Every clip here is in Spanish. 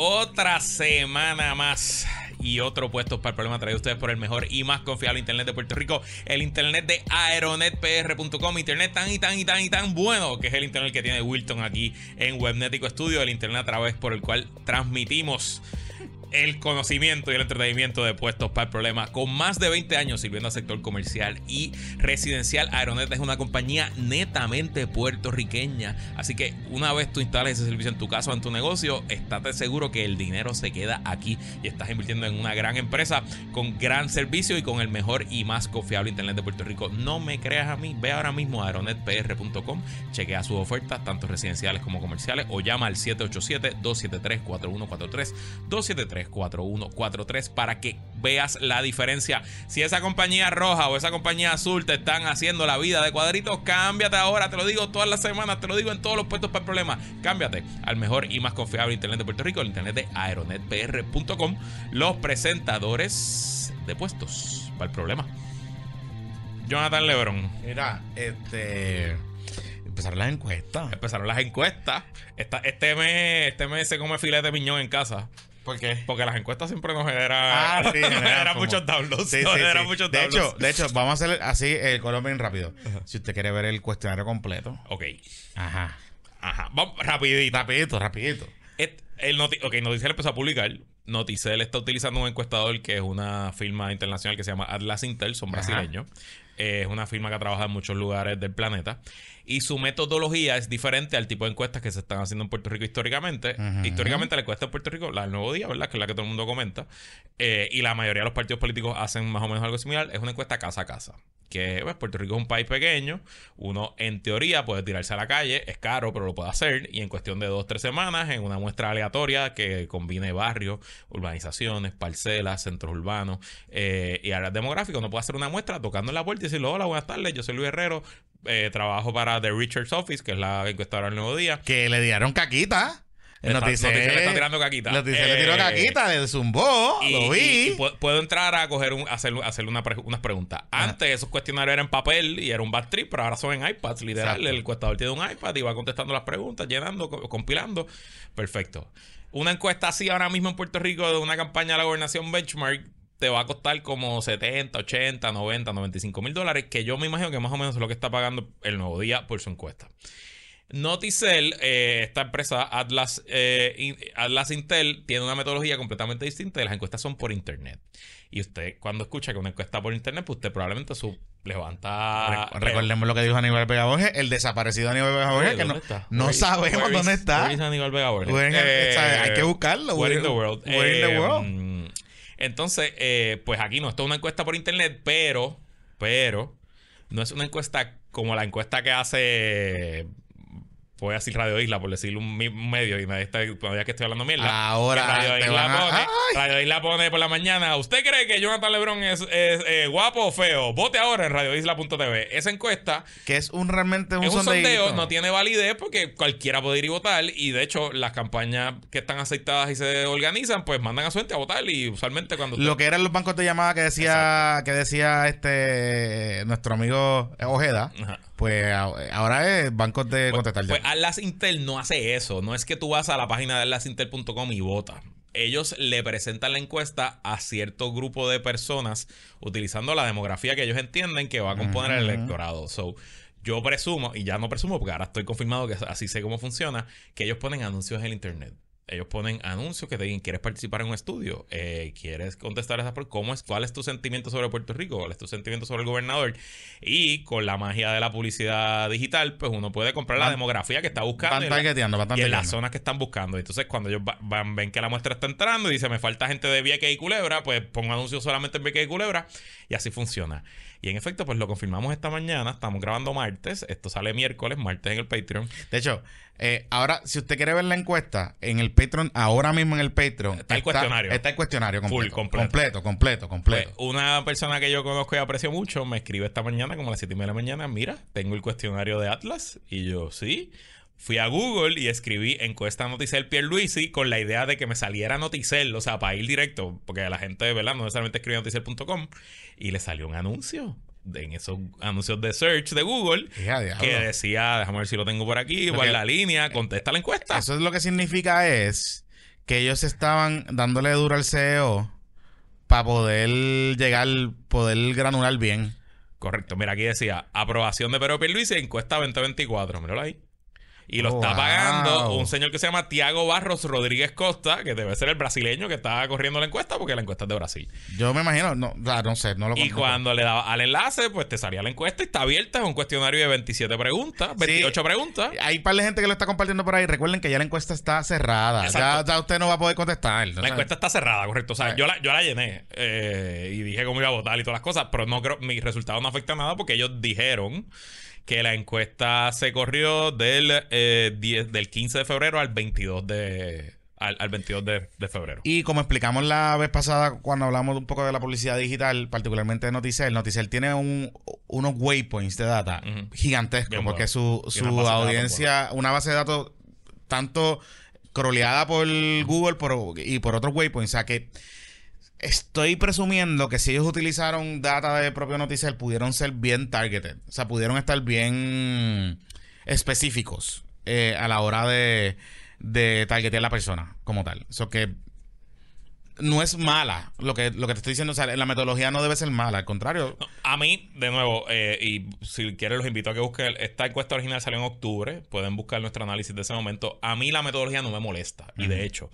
Otra semana más y otro puesto para el problema traído ustedes por el mejor y más confiable internet de Puerto Rico, el internet de aeronetpr.com, internet tan y tan y tan y tan bueno que es el internet que tiene Wilton aquí en Webnetico Studio, el internet a través por el cual transmitimos el conocimiento y el entretenimiento de puestos para el problema. Con más de 20 años sirviendo al sector comercial y residencial, Aeronet es una compañía netamente puertorriqueña. Así que una vez tú instales ese servicio en tu casa o en tu negocio, estate seguro que el dinero se queda aquí y estás invirtiendo en una gran empresa con gran servicio y con el mejor y más confiable internet de Puerto Rico. No me creas a mí, ve ahora mismo a aeronetpr.com, chequea sus ofertas, tanto residenciales como comerciales, o llama al 787-273-4143, 273 4143 para que veas la diferencia. Si esa compañía roja o esa compañía azul te están haciendo la vida de cuadritos, cámbiate ahora. Te lo digo todas las semanas, te lo digo en todos los puestos para el problema. Cámbiate al mejor y más confiable Internet de Puerto Rico, el Internet de aeronetpr.com. Los presentadores de puestos para el problema. Jonathan Lebron. Mira, este. Empezaron las encuestas. Empezaron las encuestas. Esta, este, mes, este mes se come filete de piñón en casa. ¿Por qué? Porque las encuestas siempre nos generan, Ah, sí, generan generan como- muchos downloads. Sí, nos sí, generan sí. muchos de downloads. hecho, de hecho, vamos a hacer así el color bien rápido. Si usted quiere ver el cuestionario completo. Ok. Ajá. Ajá. Vamos rapidito. Rapidito, rapidito. Et- el noti ok, Noticel empezó a publicar. Noticel está utilizando un encuestador que es una firma internacional que se llama Atlas Intel, son brasileños. Es una firma que trabaja en muchos lugares del planeta. Y su metodología es diferente al tipo de encuestas que se están haciendo en Puerto Rico históricamente. Históricamente la encuesta en Puerto Rico, la del Nuevo Día, ¿verdad? Que es la que todo el mundo comenta. Eh, y la mayoría de los partidos políticos hacen más o menos algo similar. Es una encuesta casa a casa. Que pues, Puerto Rico es un país pequeño. Uno, en teoría, puede tirarse a la calle. Es caro, pero lo puede hacer. Y en cuestión de dos, tres semanas, en una muestra aleatoria que combine barrios, urbanizaciones, parcelas, centros urbanos eh, y áreas demográficas, uno puede hacer una muestra tocando en la puerta y decirle: Hola, buenas tardes. Yo soy Luis Herrero. Eh, trabajo para The Richards Office, que es la encuestadora del Nuevo Día. Que le dieron caquita. El Noticel le está tirando caquita. Noticel le tiró Eh, caquita, le zumbó, Y, lo vi. y- y pu- puedo entrar a coger un, hacer, una pre- unas preguntas. Antes esos cuestionarios eran en papel y era un bad trip, pero ahora son en iPads, literal. Exacto. El encuestador tiene un iPad y va contestando las preguntas, llenando, co- compilando. Perfecto. Una encuesta así ahora mismo en Puerto Rico de una campaña de la gobernación Benchmark te va a costar como 70, 80, 90, 95 mil dólares, que yo me imagino que más o menos es lo que está pagando el nuevo día por su encuesta. Noticel, eh, esta empresa Atlas, eh, Atlas Intel, tiene una metodología completamente distinta y las encuestas son por internet. Y usted, cuando escucha que una encuesta por internet, pues usted probablemente su levanta. Re- Recordemos lo que dijo Aníbal Vega Borges, el desaparecido Aníbal Vega Borges, que no, is- sabemos dónde está. Aníbal Vega Borges? Eh, sea, hay que buscarlo. Where in the world. where in the Eh, world. Entonces, eh, pues aquí no, esto es una encuesta por internet, pero, pero, no es una encuesta como la encuesta que hace, voy a decir Radio Isla, por decirle un, medio, y nadie está, todavía que estoy hablando mierda. Ahora Radio Isla, a- pone. Radio Isla pone por la mañana, ¿usted cree que Jonathan Lebron es, es, eh, guapo o feo? Vote ahora en radioisla.tv. Esa encuesta Que es un realmente un, es un sondeo, no tiene validez porque cualquiera puede ir y votar. Y de hecho, las campañas que están aceptadas y se organizan, pues mandan a su gente a votar. Y usualmente cuando. Lo que eran los bancos de llamada que decía que decía este nuestro amigo Ojeda, Ajá. Pues ahora es bancos de contestar Pues ya. Atlas Intel no hace eso. No es que tú vas a la página de atlasintel.com y votas. Ellos le presentan la encuesta a cierto grupo de personas utilizando la demografía que ellos entienden que va a componer el electorado. So, yo presumo, y ya no presumo porque ahora estoy confirmado que así sé cómo funciona, que ellos ponen anuncios en el internet. Ellos ponen anuncios que te digan, ¿quieres participar en un estudio? Eh, ¿Quieres contestar esa por cómo es? ¿Cuál es tu sentimiento sobre Puerto Rico? ¿Cuál es tu sentimiento sobre el gobernador? Y con la magia de la publicidad digital, pues uno puede comprar la demografía que está buscando. Van y targeteando, van y en las targeteando. zonas que están buscando. Entonces, cuando ellos va- van, ven que la muestra está entrando y dice, me falta gente de Vieques y Culebra, pues pongo anuncios solamente en Vieques y Culebra. Y así funciona. Y en efecto, pues lo confirmamos esta mañana. Estamos grabando martes. Esto sale miércoles, martes en el Patreon. De hecho, eh, ahora, si usted quiere ver la encuesta, en el Patreon, ahora mismo en el Patreon, Está el cuestionario. Está el cuestionario completo. Full, completo. completo, completo, completo. Pues, una persona que yo conozco y aprecio mucho me escribe esta mañana, como a las 7 y media de la mañana, mira, tengo el cuestionario de Atlas. Y yo, sí. Fui a Google y escribí encuesta Noticel Pierluisi con la idea de que me saliera Noticel, o sea, para ir directo, porque la gente, ¿verdad? No necesariamente escribe noticel.com. Y le salió un anuncio en esos anuncios de search de Google que decía, déjame ver si lo tengo por aquí, que- la línea, contesta la encuesta. Eso es lo que significa es que ellos estaban dándole duro al CEO para poder llegar, poder granular bien. Correcto. Mira, aquí decía, aprobación de Pedro Pierluisi, encuesta 2024. Míralo ahí. Y lo Oh, está pagando wow. un señor que se llama Tiago Barros Rodríguez Costa, que debe ser el brasileño que está corriendo la encuesta, porque la encuesta es de Brasil. Yo me imagino, no, no sé, no lo Y conozco. cuando le daba al enlace, pues te salía la encuesta y está abierta. Es un cuestionario de 27 preguntas, 28 preguntas. Hay un par de gente que lo está compartiendo por ahí. Recuerden que ya la encuesta está cerrada. Ya, usted no va a poder contestar. La encuesta está cerrada, correcto. O sea, Eh. yo la, yo la llené eh, y dije cómo iba a votar y todas las cosas, pero no creo, mi resultado no afecta nada porque ellos dijeron que la encuesta se corrió del, eh, 10 del 15 de febrero al 22 de, al, al 22 de, de febrero. Y como explicamos la vez pasada cuando hablamos un poco de la publicidad digital, particularmente de Noticel, Noticel tiene un- unos waypoints de data Ujú. gigantescos Bien porque bueno. su, su una datos audiencia, una base de datos tanto croleada por Google por- y por otros waypoints. O sea que estoy presumiendo que si ellos utilizaron data de propio Noticel, pudieron ser bien targeted. O sea, pudieron estar bien específicos eh, a la hora de, de targetear a la persona como tal. Eso que no es mala lo que, lo que te estoy diciendo. O sea, la metodología no debe ser mala. Al contrario, No, a mí, de nuevo, eh, y si quieren los invito a que busquen, esta encuesta original salió en octubre, pueden buscar nuestro análisis de ese momento. A mí la metodología no me molesta. Y de hecho,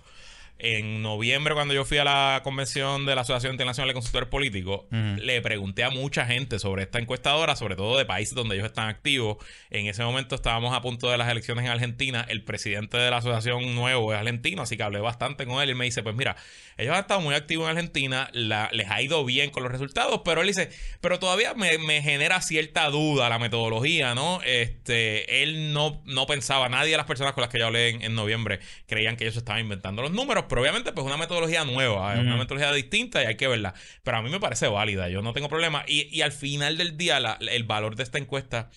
en noviembre cuando yo fui a la convención de la Asociación Internacional de Consultores Políticos, le pregunté a mucha gente sobre esta encuestadora, sobre todo de países donde ellos están activos. En ese momento estábamos a punto de las elecciones en Argentina. El presidente de la asociación nuevo es argentino, así que hablé bastante con él. Y me dice, pues mira, ellos han estado muy activos en Argentina, la- les ha ido bien con los resultados, pero él dice, pero todavía me, me genera cierta duda la metodología, ¿no? Este, él no, no pensaba, nadie de las personas con las que yo hablé en, en noviembre creían que ellos estaban inventando los números, pero obviamente pues una metodología nueva, una metodología distinta y hay que verla. Pero a mí me parece válida, yo no tengo problema. Y, y al final del día, la- el valor de esta encuesta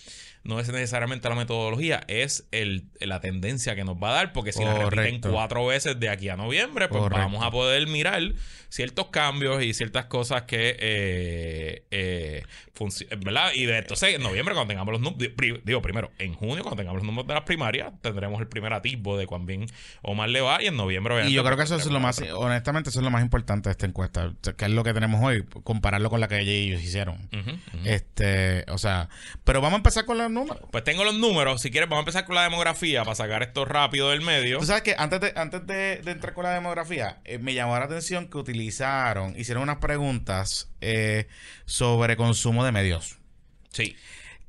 no es necesariamente la metodología, es el, la tendencia que nos va a dar, porque si la repiten cuatro veces de aquí a noviembre, pues Correcto. vamos a poder mirar ciertos cambios y ciertas cosas que, eh, eh, ¿verdad? Y de, entonces, en noviembre, cuando tengamos los números, digo, primero, en junio, cuando tengamos los números de las primarias, tendremos el primer atisbo de cuán bien Omar le va, y en noviembre, Y yo creo que pues, eso es lo más, honestamente, eso es lo más importante de esta encuesta, o que es lo que tenemos hoy, compararlo con la que ellos hicieron. Este, o sea, pero vamos a empezar con los números. Pues tengo los números. Si quieres, vamos a empezar con la demografía para sacar esto rápido del medio. Tú sabes que antes de, antes de, de entrar con la demografía, eh, me llamó la atención que utilizaron, hicieron unas preguntas eh, sobre consumo de medios. Sí.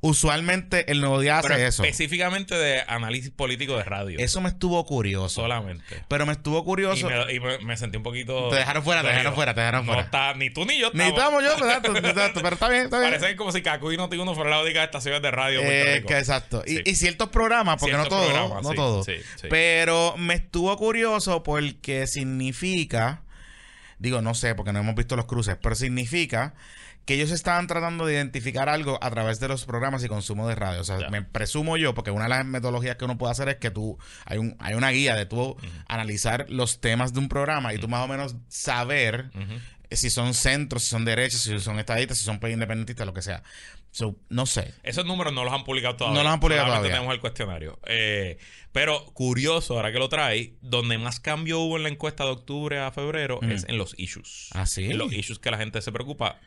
Usualmente el nuevo día Pero hace eso. específicamente de análisis político de radio. Eso me estuvo curioso. solamente. Pero me estuvo Y, curioso. me, y me- me sentí un poquito. Te dejaron fuera, te dejaron fuera, te dejaron No fuera. está, ni tú ni yo Ni estamos. yo, exacto, exacto, pero está bien, está bien. Parecen como si Cacu y Noti1 fueran las únicas estaciones de radio de Puerto Eh, Rico. que exacto. Y, Sí. y ciertos programas, porque Ciertos no todos, programas, no sí, todos. sí, sí. Pero me estuvo curioso porque significa, digo, no sé, porque no hemos visto los cruces, pero significa que ellos estaban tratando de identificar algo a través de los programas y consumo de radio. O sea, me presumo yo, porque una de las metodologías que uno puede hacer es que tú, hay, un, hay una guía de tú analizar los temas de un programa y tú más o menos saber si son centros, si son derechos, si son estadistas, si son independentistas, lo que sea. So, no sé. Esos números no los han publicado todavía. No los han publicado Solamente todavía. tenemos el cuestionario. Eh, pero curioso, ahora que lo trae, donde más cambio hubo en la encuesta de octubre a febrero Mm. es en los issues. ¿Ah, sí? En los issues que la gente se preocupa.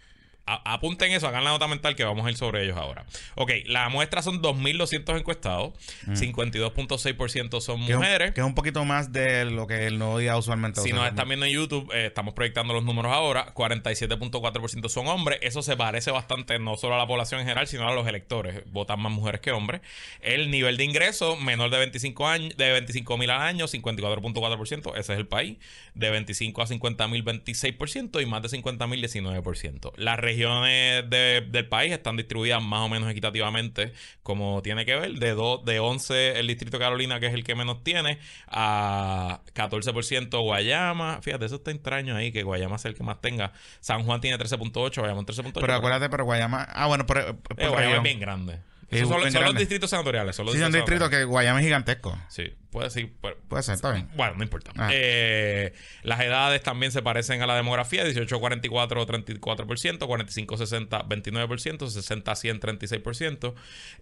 A- apunten eso, hagan la nota mental que vamos a ir sobre ellos ahora. Ok, la muestra son 2.200 encuestados. 52.6% son Mm. Que es, un, mujeres. que es un poquito más de lo que el nuevo día usualmente Si nos están viendo en YouTube, eh, estamos proyectando los números ahora. 47.4% son hombres. Eso se parece bastante no solo a la población en general, sino a los electores. Votan más mujeres que hombres. El nivel de ingreso, menor de 25 años, de 25 mil al año, 54.4%. Ese es el país. De 25 a 50 mil, 26%. Y más de 50 mil, 19%. Las regiones de- del país están distribuidas más o menos equitativamente, como tiene que ver. De, dos de 11, el distrito de Carolina, que es el que menos tiene, a 14% Guayama. Fíjate, eso está extraño ahí, que Guayama sea el que más tenga. San Juan tiene 13.8, Guayama 13.8. Pero acuérdate, pero Guayama. Ah, bueno, pero. Eh, Guayama región. es bien grande. Es Esos son, los distritos senatoriales. Son los Sí, son distritos que Guayama es gigantesco. Sí, puede decir. Puede ser, está bien. bueno, no importa. Ah. Eh, las edades también se parecen a la demografía: 18-44, 34%, 45-60, 29%, 60-100, 36%.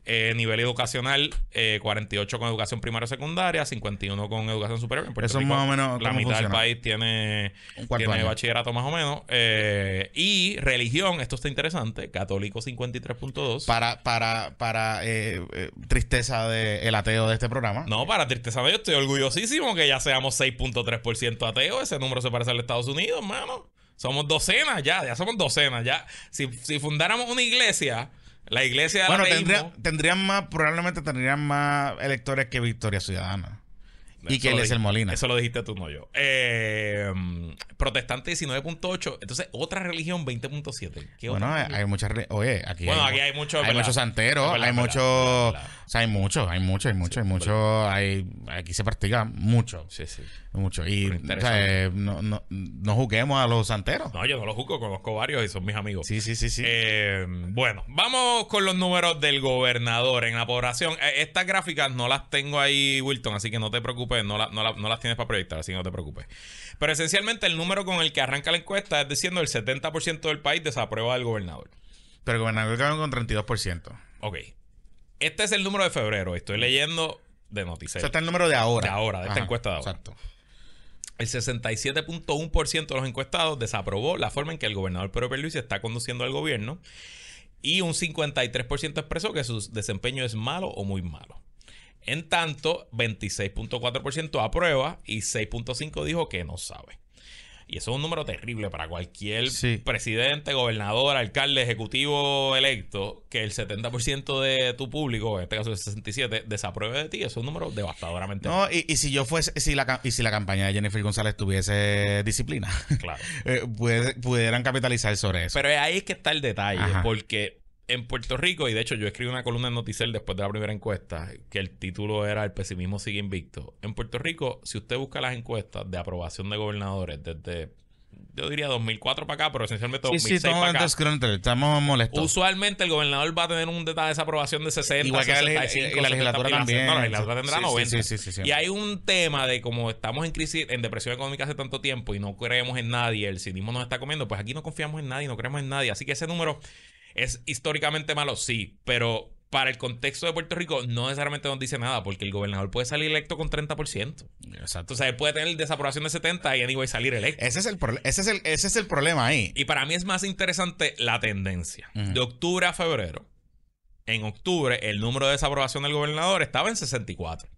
Eh, nivel educacional: eh, 48 con educación primaria o secundaria, 51 con educación superior. En Puerto Eso es Rico, más o menos La mitad del funciona. país tiene, tiene año. bachillerato más o menos. Eh, y religión: esto está interesante: católico 53.2. Para, para, para eh, eh, tristeza del ateo de este programa. No, para tristeza yo estoy orgullosísimo que ya seamos 6.3% ateos. Ese número se parece al de Estados Unidos, mano. Somos docenas ya, ya somos docenas. Ya, si, si fundáramos una iglesia, la iglesia Bueno, tendría, tendrían más, probablemente tendrían más electores que Victoria Ciudadana. Y lo Eliezer di- Molina. Eso lo dijiste tú, no yo. Eh, protestante 19.8. Entonces, otra religión 20.7. ¿Qué Bueno, otra hay, religión? hay muchas. Oye, aquí Bueno, hay, aquí hay muchos, Hay muchos santeros, Es hay es muchos. es. O sea, hay muchos, hay muchos, hay muchos, hay muchos. Hay, aquí se practica mucho. Sí, sí. Mucho. Y o sea, no, no, no juguemos a los santeros. No, yo no los juzgo, conozco varios y son mis amigos. Sí, sí, sí, sí. Eh, bueno, vamos con los números del gobernador en la población. Eh, estas gráficas no las tengo ahí, Wilton, así que no te preocupes, no, la- no la- no las tienes para proyectar, así que no te preocupes. Pero esencialmente el número con el que arranca la encuesta es diciendo el 70% del país desaprueba al gobernador. Pero el gobernador quedó con 32%. Ok. Este es el número de febrero. Estoy leyendo de noticias. está el número de ahora. De ahora, de esta encuesta de ahora. Exacto. El 67.1% de los encuestados desaprobó la forma en que el gobernador Pedro Pierluisi está conduciendo al gobierno y un 53% expresó que su desempeño es malo o muy malo. En tanto, 26.4% aprueba y 6.5% dijo que no sabe. Y eso es un número terrible para cualquier Sí. presidente, gobernador, alcalde, ejecutivo electo, que el 70% de tu público, en este caso el 67%, desapruebe de ti. Eso es un número devastadoramente No, y, y si yo fuese, si la, y si la campaña de Jennifer González tuviese disciplina, claro. eh, pudieran capitalizar sobre eso. Pero ahí es que está el detalle, Ajá. porque en Puerto Rico, y de hecho yo escribí una columna en Noticel después de la primera encuesta, que el título era El pesimismo sigue invicto. En Puerto Rico, si usted busca las encuestas de aprobación de gobernadores desde, yo diría 2004 para acá, pero esencialmente sí, 2006 sí, para acá, estamos molestos. usualmente el gobernador va a tener un detalle de desaprobación de 60, Igual que la leg- 65, y la legislatura 70, también. No, la legislatura tendrá Sí, sí, 90. sí, sí, sí, sí. Y hay un tema de como estamos en crisis, en depresión económica hace tanto tiempo y no creemos en nadie, el cinismo nos está comiendo, pues aquí no confiamos en nadie, no creemos en nadie. Así que ese número es históricamente malo, sí, pero para el contexto de Puerto Rico no necesariamente nos dice nada, porque el gobernador puede salir electo con 30%. Exacto. Entonces él puede tener desaprobación de 70 y anyway salir electo. Ese es el, ese es el, ese es el problema ahí. Y para mí es más interesante la tendencia. De octubre a febrero. En octubre, el número de desaprobación del gobernador estaba en 64.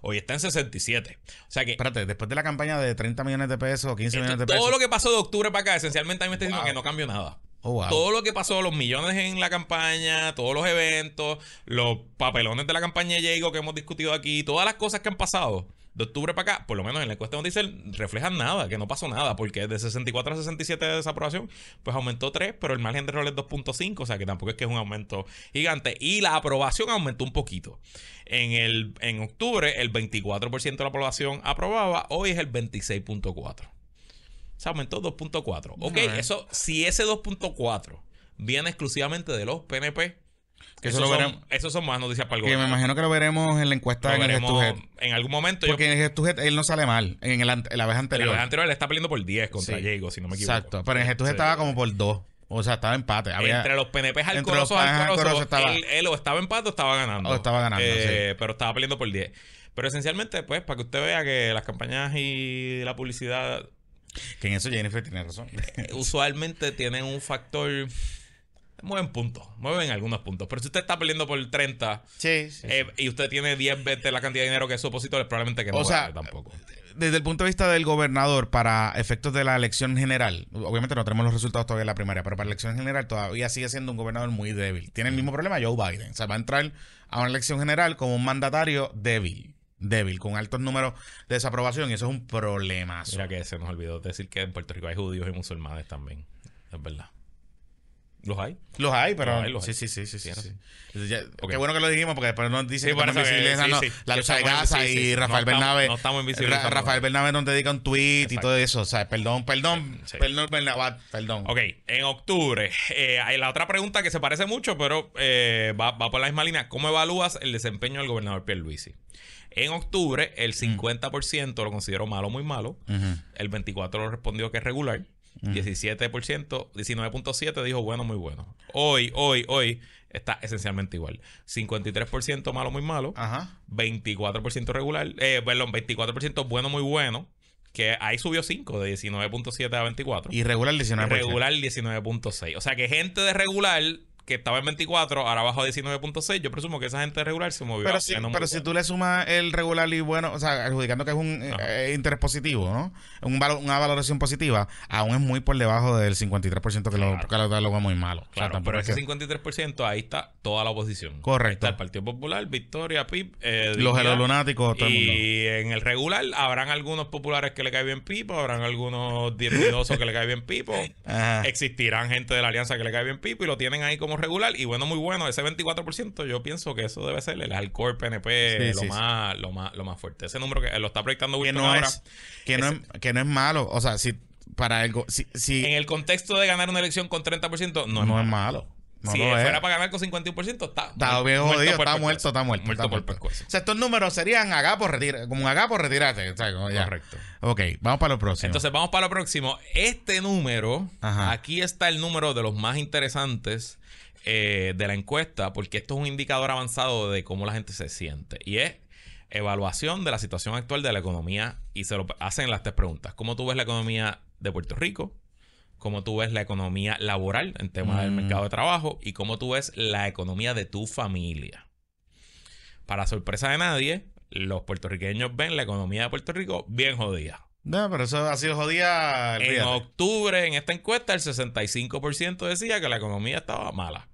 Hoy está en 67. O sea que Espérate, después de la campaña de 30 millones de pesos o 15 esto- millones de pesos. todo lo que pasó de octubre para acá, esencialmente a mí me está diciendo Wow. que no cambió nada. Oh. Todo lo que pasó, los millones en la campaña, todos los eventos, los papelones de la campaña de Diego que hemos discutido aquí, todas las cosas que han pasado de octubre para acá, por lo menos en la encuesta de Noticiel, reflejan nada, que no pasó nada, porque de 64 a 67 de desaprobación, pues aumentó 3, pero el margen de error es 2.5, o sea que tampoco es que es un aumento gigante. Y la aprobación aumentó un poquito. En, el, en octubre, el 24% de la población aprobaba, hoy es el 26.4. Se aumentó 2.4. Ok, eso, si ese 2.4 viene exclusivamente de los PNP, Que esos, eso lo son, veremos- esos son más noticias para el Que me gobierno. imagino que lo veremos en la encuesta Lo en el Gestujet. en algún momento. yo- Porque en el Gestujet él no sale mal. En, el, en la vez en anterior. la vez anterior le está peleando por 10 contra Sí. Diego, si no me equivoco. Exacto. Pero en el Gestujet Sí. estaba como por dos. O sea, estaba empate. Había, entre los PNP alcorosos, alcorosos, estaba- él, él o estaba en empate o estaba ganando. O estaba ganando, Eh, Pero estaba peleando por 10. Pero esencialmente, pues, para que usted vea que las campañas y la publicidad Que en eso Jennifer tiene razón. eh, usualmente tienen un factor... Mueven puntos, mueven algunos puntos. Pero si usted está peleando por 30 Sí, sí. eh, y usted tiene 10 veces la cantidad de dinero que su opositor, probablemente que no O sea, tampoco. Desde el punto de vista del gobernador, para efectos de la elección general, obviamente no tenemos los resultados todavía en la primaria, pero para la elección general todavía sigue siendo un gobernador muy débil. Tiene el mismo problema Joe Biden. O sea, va a entrar a una elección general como un mandatario débil. Débil, con altos números de desaprobación, y eso es un problema. Mira que se nos olvidó decir que en Puerto Rico hay judíos y musulmanes también. Es verdad. ¿Los hay? Los hay, pero. Los hay, los sí, hay. sí, sí, sí, sí. Ya-. Qué bueno que lo dijimos porque después nos dicen Sí, que estamos invisibles. no. La lucha de Gaza y. Rafael No estamos- Bernabe. no estamos. Ra- Rafael Bernabe nos dedica un tweet y todo eso. O sea, perdón, perdón, perdón, Bernabe, perdón. Ok, en octubre. eh, hay la otra pregunta que se parece mucho, pero eh, va, va por la misma línea. ¿Cómo evalúas el desempeño del gobernador Pierluisi? En octubre, el 50% lo consideró malo, muy malo. Ujú. El 24% lo respondió que es regular. 17%, 19.7% dijo bueno, muy bueno. Hoy, hoy, hoy está esencialmente igual. 53% malo, muy malo. Ajá. 24% regular, eh, perdón, 24% bueno, muy bueno. Que ahí subió 5, de 19.7 a 24. Y regular 19%. regular 19.6. O sea que gente de regular que estaba en 24, ahora bajó a 19.6. Yo presumo que esa gente regular se movió. Pero, si, pero si tú le sumas el regular y bueno, o sea, adjudicando que es un eh, eh, interés positivo, ¿no? Un valo- una valoración positiva, aún es muy por debajo del 53% que lo Claro. cataloga muy malo. O sea, Claro, tampoco pero es ese que- 53% ahí está toda la oposición. Correcto. Está el Partido Popular, Victoria, PIP, eh, Los helolunáticos, todo el mundo. Y en el regular habrán algunos populares que le cae bien Pipo, habrán algunos diezmidosos que le cae bien Pipo. Ajá. Existirán gente de la alianza que le cae bien Pipo y lo tienen ahí como regular. Y bueno, muy bueno, ese 24% yo pienso que eso debe ser el Alcor, PNP, Sí, lo, sí, sí. más, lo, más, lo más fuerte. Ese número que lo está proyectando que Wilton no ahora. es que no es, que no es malo, o sea, si para algo si, si En el contexto de ganar una elección con 30%, no no, es malo. es malo. No si fuera para ganar con 51%, está. Está bien muerto jodido, por está muerto, está muerto. Muerto está por muerto. pescuezo. O sea, estos números serían agapo, retira, como un agapo, retírate. o sea. Correcto. Ok, vamos para lo próximo. Entonces vamos para lo próximo. Este número, Ajá. aquí está el número de los más interesantes eh, de la encuesta, porque esto es un indicador avanzado de cómo la gente se siente. Y es evaluación de la situación actual de la economía. Y se lo hacen las tres preguntas. ¿Cómo tú ves la economía de Puerto Rico? ¿Cómo tú ves la economía laboral en tema del Mm. mercado de trabajo? ¿Y cómo tú ves la economía de tu familia? Para sorpresa de nadie, los puertorriqueños ven la economía de Puerto Rico bien jodida. No, pero eso ha sido jodida. En octubre, en esta encuesta, el 65% decía que la economía estaba mala.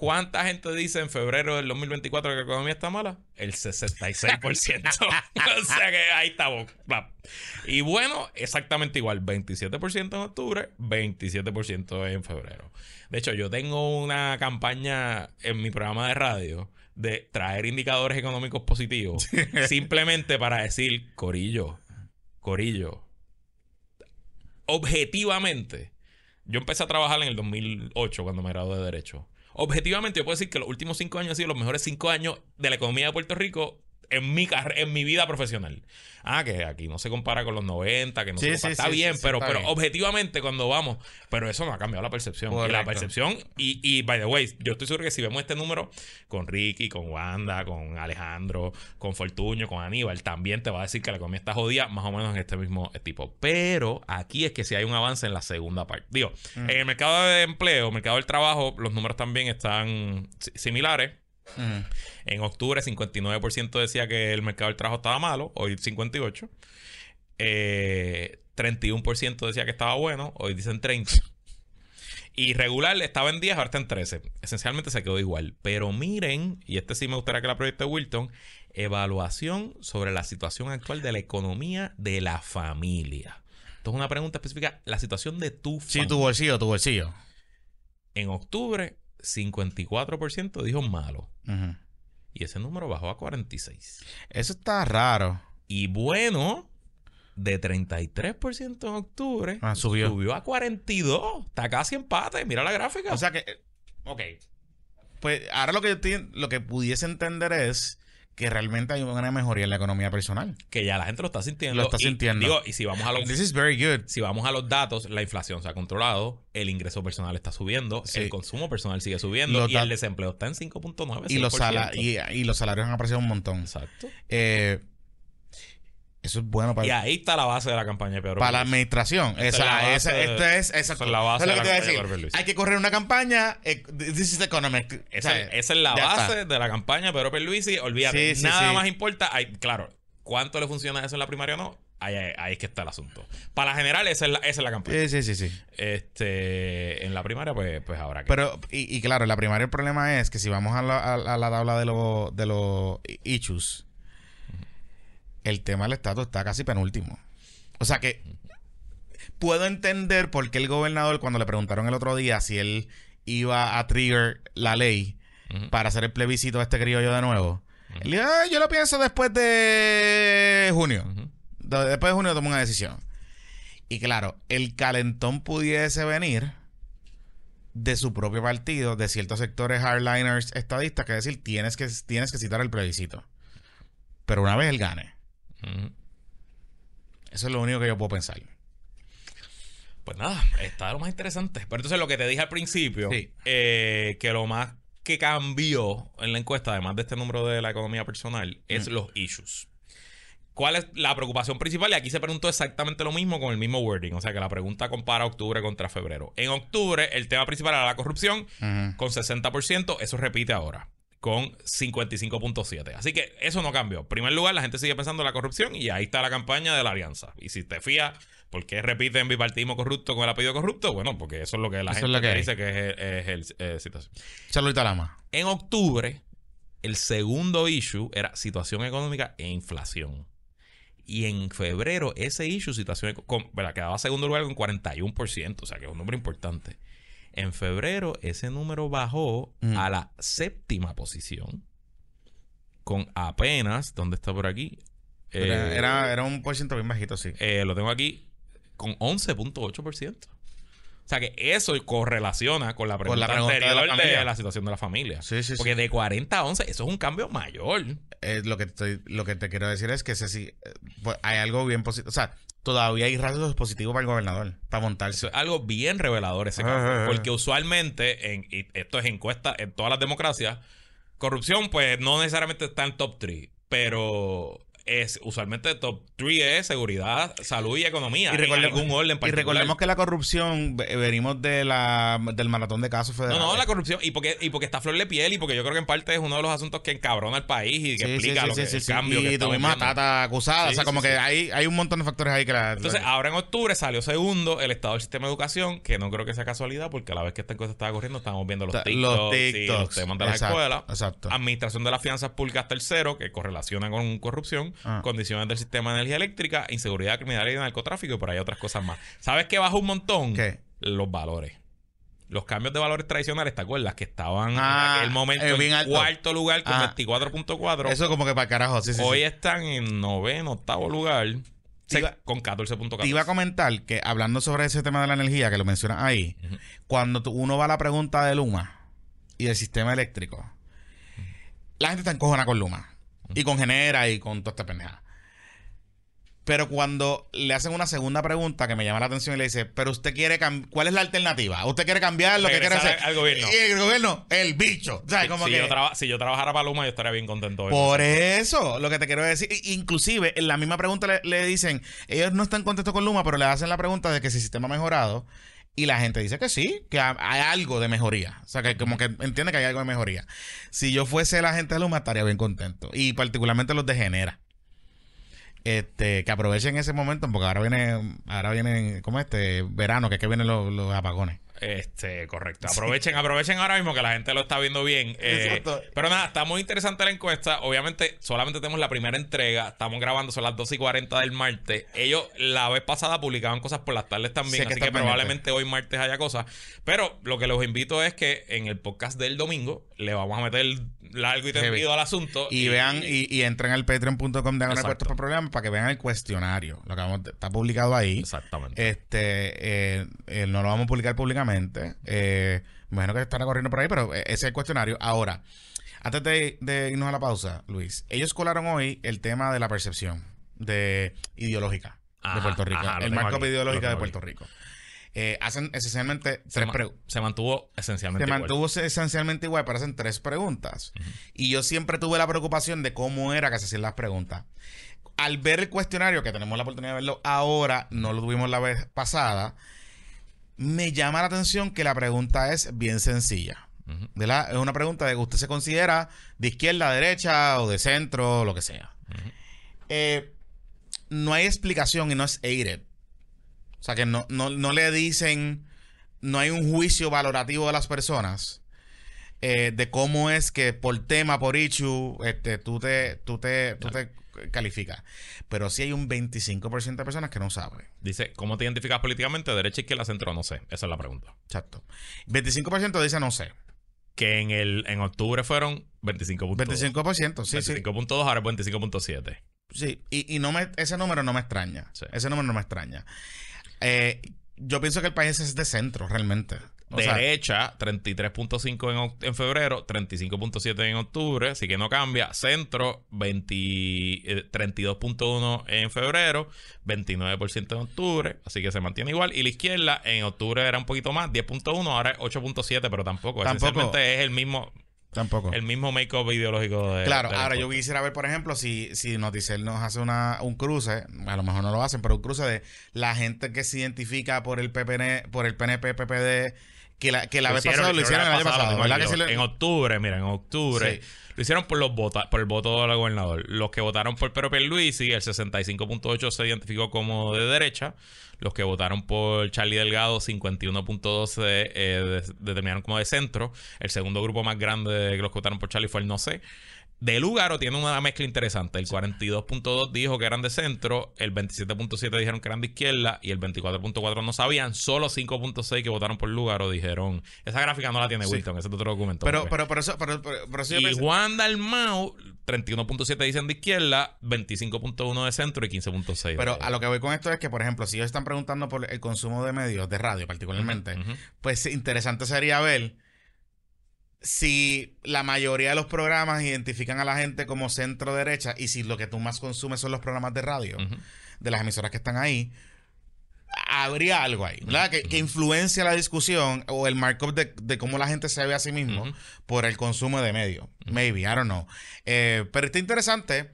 ¿Cuánta gente dice en febrero del 2024 que la economía está mala? El 66%. o sea que ahí estamos. Y bueno, exactamente igual. 27% en octubre, 27% en febrero. De hecho, yo tengo una campaña en mi programa de radio de traer indicadores económicos positivos simplemente para decir, Corillo, Corillo, objetivamente, yo empecé a trabajar en el 2008 cuando me gradué de Derecho. Objetivamente, yo puedo decir que los últimos cinco años han sido los mejores cinco años de la economía de Puerto Rico en mi, en mi vida profesional. Ah, que aquí no se compara con los 90, que no Sí, se sí, compara. Está sí, bien, pero, pero bien. objetivamente cuando vamos, pero eso no ha cambiado la percepción. Y la percepción, y, y by the way, yo estoy seguro que si vemos este número con Ricky, con Wanda, con Alejandro, con Fortuño, con Aníbal, también te va a decir que la economía está jodida, más o menos en este mismo tipo. Pero aquí es que si hay un avance en la segunda parte. Digo, Mm. en el mercado de empleo, mercado del trabajo, los números también están si- En octubre, 59% decía que el mercado del trabajo estaba malo, hoy 58%. Eh, 31% decía que estaba bueno, hoy dicen 30%. Y regular estaba en 10, ahora está en 13. Esencialmente se quedó igual. Pero miren, y este sí me gustaría que la proyecte Wilton, evaluación sobre la situación actual de la economía de la familia. Esto es una pregunta específica, la situación de tu Sí, familia. tu bolsillo, tu bolsillo. En octubre, 54% dijo malo. Y ese número bajó a 46. Eso está raro. Y bueno, de 33% en octubre, Ah, subió. subió a 42. Está casi empate. Mira la gráfica. O sea que, eh, ok. Pues ahora lo que, yo lo que pudiese entender es que realmente hay una mejoría en la economía personal. que ya la gente lo está sintiendo. Lo está Y, sintiendo. Digo, y si vamos a los This is very good. si vamos a los datos, la inflación se ha controlado, el ingreso personal está subiendo, Sí. el consumo personal sigue subiendo Los y el desempleo está en 5.9. Y los, 6%. sala- y, y los salarios han aparecido un montón. Exacto. Eh, eso es bueno para, Y ahí está la base de la campaña de Pedro para la administración. Esa es Esa, la base esa- de- esto es, exacto. esa es la base de la campaña de. Pierluisi. Hay que correr una campaña. eh, this is economic. O Esa, sea, esa es la base está. de la campaña de Pedro Pierluisi. Olvídate, Sí, sí, nada sí. más importa. Hay- claro, ¿cuánto le funciona eso en la primaria o no? Ahí, ahí- ahí es que está el asunto. Para la general, esa es la, esa es la campaña. Sí, sí, sí, sí. Este, en la primaria, pues, pues habrá que. Pero, y, y claro, la primaria el problema es que si vamos a la, a- a la tabla de los de los issues, el tema del estatus está casi penúltimo. O sea que puedo entender por qué el gobernador, cuando le preguntaron el otro día si él iba a trigger la ley para hacer el plebiscito a este criollo de nuevo, él dijo, "Ah, yo lo pienso después de junio. Después de junio tomo una decisión. Y claro, el calentón pudiese venir de su propio partido, de ciertos sectores hardliners estadistas, que es decir, tienes que, tienes que citar el plebiscito. pero una vez él gane. Eso es lo único que yo puedo pensar. Pues nada, está lo más interesante. Pero entonces lo que te dije al principio, Sí. eh, que lo más que cambió en la encuesta, además de este número de la economía personal, es Mm. los issues. ¿Cuál es la preocupación principal? Y aquí se preguntó exactamente lo mismo con el mismo wording. O sea que la pregunta compara octubre contra febrero. En octubre, el tema principal era la corrupción con 60%. Eso repite ahora con 55.7. Así que eso no cambió. En primer lugar, la gente sigue pensando en la corrupción y ahí está la campaña de la alianza. Y si te fías, ¿por qué repiten bipartismo corrupto con el apellido corrupto? Bueno, porque eso es lo que la Eso gente que dice que es, es el eh, situación. Saludita Lama. En octubre, el segundo issue era situación económica e inflación. Y en febrero, ese issue, situación con, ¿verdad? quedaba segundo lugar con 41%, o sea que es un número importante. En febrero, ese número bajó Mm. a la séptima posición, con apenas, ¿dónde está por aquí? Era, Eh, era, era un por ciento bien bajito, sí. eh, lo tengo aquí con 11.8%. O sea que eso correlaciona con la Con pregunta, la pregunta de la anterior de la, situación de la familia. Sí, sí, Porque sí. de 40 a 11, eso es un cambio mayor. Eh, lo, que estoy, lo que te quiero decir es que ese sí, eh, pues, hay algo bien positivo. O sea, todavía hay rasgos positivos para el gobernador, para montarse. Eso es algo bien revelador ese. Ajá, ajá. Porque usualmente, en, y esto es encuesta en todas las democracias, corrupción pues no necesariamente está en top 3, pero es usualmente top 3 es seguridad, salud y economía. Y recordemos- algún orden Y recordemos que la corrupción, ve- venimos de la, del maratón de casos No, federales. no, la corrupción. Y porque, y porque está flor de piel y porque yo creo que en parte es uno de los asuntos que encabrona al país y que Sí, explica sí, lo sí, que sí, el sí. cambio Y tuvimos a. Tata acusada. O sea, como que. Hay, hay un montón de factores ahí que la. Entonces, la- ahora en octubre salió segundo el estado del sistema de educación, que no creo que sea casualidad, porque a la vez que esta encuesta estaba corriendo, estábamos viendo los TikToks, los TikToks. los temas de las Exacto, escuelas. exacto. Administración de las finanzas públicas tercero, que correlaciona con corrupción, Ah. condiciones del sistema de energía eléctrica, inseguridad, criminalidad y narcotráfico, y por ahí otras cosas más. ¿Sabes qué bajó un montón? ¿Qué? Los valores. Los cambios de valores tradicionales, ¿te acuerdas? Que estaban Ah, en aquel momento eh, en alto. cuarto lugar con Ah. 24.4. Eso como que para el carajo, sí, sí. Hoy sí. están en noveno, octavo lugar, iba- con 14.14. Te iba a comentar que hablando sobre ese tema de la energía que lo mencionas ahí, cuando tú- uno va a la pregunta de Luma y del sistema eléctrico, la gente está encojona con Luma y con Genera y con toda esta pendeja. Pero cuando le hacen una segunda pregunta que me llama la atención y le dice, pero usted quiere ¿cuál es la alternativa? ¿Usted quiere cambiar lo que quiere hacer? al gobierno. Y el gobierno, el bicho. Si, que- yo traba- si yo trabajara para Luma, yo estaría bien contento. por eso, lo que te quiero decir, inclusive en la misma pregunta le, le dicen, ellos no están contentos con Luma, pero le hacen la pregunta de que si el sistema ha mejorado y la gente dice que sí, que ha- hay algo de mejoría, o sea, que como que entiende que hay algo de mejoría. Si yo fuese la gente de Luma estaría bien contento y particularmente los de Genera. Este, que aprovechen ese momento porque ahora viene, ahora viene, como este, verano, que es que vienen los, los apagones. Este, correcto. Aprovechen, aprovechen ahora mismo que la gente lo está viendo bien. Eh, Exacto. pero nada, está muy interesante la encuesta. Obviamente, solamente tenemos la primera entrega. Estamos grabando, son las 2 y 40 del martes. Ellos la vez pasada publicaban cosas por las tardes también. Así que probablemente hoy martes haya cosas. Pero lo que los invito es que en el podcast del domingo le vamos a meter largo y tendido al asunto. Y, vean, y, y entren al patreon.com de puestos por programa para que vean el cuestionario. Lo que vamos, está publicado ahí. Exactamente. Este, eh, eh, no lo vamos a publicar públicamente. Eh, me imagino que estará corriendo por ahí, pero eh, ese es el cuestionario. Ahora, antes de, de irnos a la pausa, Luis, ellos colaron hoy el tema de la percepción de ideológica de Puerto Rico. ajá, el marco aquí, ideológico lo de Puerto. Rico. Eh, hacen esencialmente se, tres preguntas. se mantuvo esencialmente Se igual. mantuvo esencialmente igual, pero hacen tres preguntas. Y yo siempre tuve la preocupación de cómo era que se hacían las preguntas. Al ver el cuestionario, que tenemos la oportunidad de verlo ahora, no lo tuvimos la vez pasada, me llama la atención que la pregunta es bien sencilla. Es una pregunta de que usted se considera de izquierda, derecha o de centro, lo que sea. Eh, no hay explicación y no es aided. O sea que no, no, no le dicen, no hay un juicio valorativo de las personas eh, de cómo es que por tema, por issue, este, tú te, tú te, tú te calificas. Pero sí hay un 25% de personas que no saben. Dice, ¿cómo te identificas políticamente? ¿Derecha, izquierda, centro? No sé. Esa es la pregunta. Exacto. 25% dice no sé. Que en el en octubre fueron 25.2. 25%, sí, sí. 25.2, ahora es 25.7. Sí, y, y no me, ese número no me extraña. Sí. Ese número no me extraña. Eh, yo pienso que el país es de centro, realmente. O Derecha, 33.5 en, en febrero, 35.7 en octubre, así que no cambia. Centro, 20, eh, 32.1 en febrero, 29% en octubre, así que se mantiene igual. Y la izquierda, en octubre era un poquito más, 10.1, ahora es 8.7, pero tampoco. Tampoco. Es el mismo, tampoco. el mismo make-up ideológico de. Claro, de ahora yo quisiera ver, por ejemplo, si, si Noticel nos hace una, un cruce, a lo mejor no lo hacen, pero un cruce de la gente que se identifica por el PPN, por el PNP, PPD, que la, que la vez pasada lo hicieron el año pasado, pasado, En octubre, mira, en octubre. Sí. Lo hicieron por los vota- por el voto del gobernador. Los que votaron por Pedro Pierluisi, el 65.8 se identificó como de derecha. Los que votaron por Charlie Delgado, 51.12 eh, de- determinaron como de centro. El segundo grupo más grande de los que votaron por Charlie fue el no sé. De Lugaro tiene una mezcla interesante. El 42.2 dijo que eran de centro, el 27.7 dijeron que eran de izquierda y el 24.4 no sabían. Solo 5.6 que votaron por Lugaro dijeron. Esa gráfica no la tiene Sí. Wilton, ese es otro documento. Pero, pero, pero eso, pero, pero, eso yo y Juan Dalmau, 31.7 dicen de izquierda, 25.1 de centro y 15.6 pero a lo que voy con esto es que, por ejemplo, si ellos están preguntando por el consumo de medios, de radio particularmente, pues interesante sería ver si la mayoría de los programas identifican a la gente como centro derecha y si lo que tú más consumes son los programas de radio de las emisoras que están ahí, habría algo ahí, ¿verdad? Que, que influencia la discusión o el markup de, de cómo la gente se ve a sí mismo por el consumo de medios. Maybe, I don't know. Eh, pero está interesante.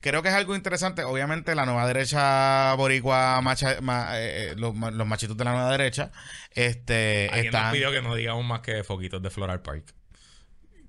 Creo que es algo interesante. Obviamente, la nueva derecha boricua, macha- ma- eh, eh, los, ma- los machitos de la nueva derecha, este, Alguien nos están. pidió que no digamos más que foquitos de Floral Park.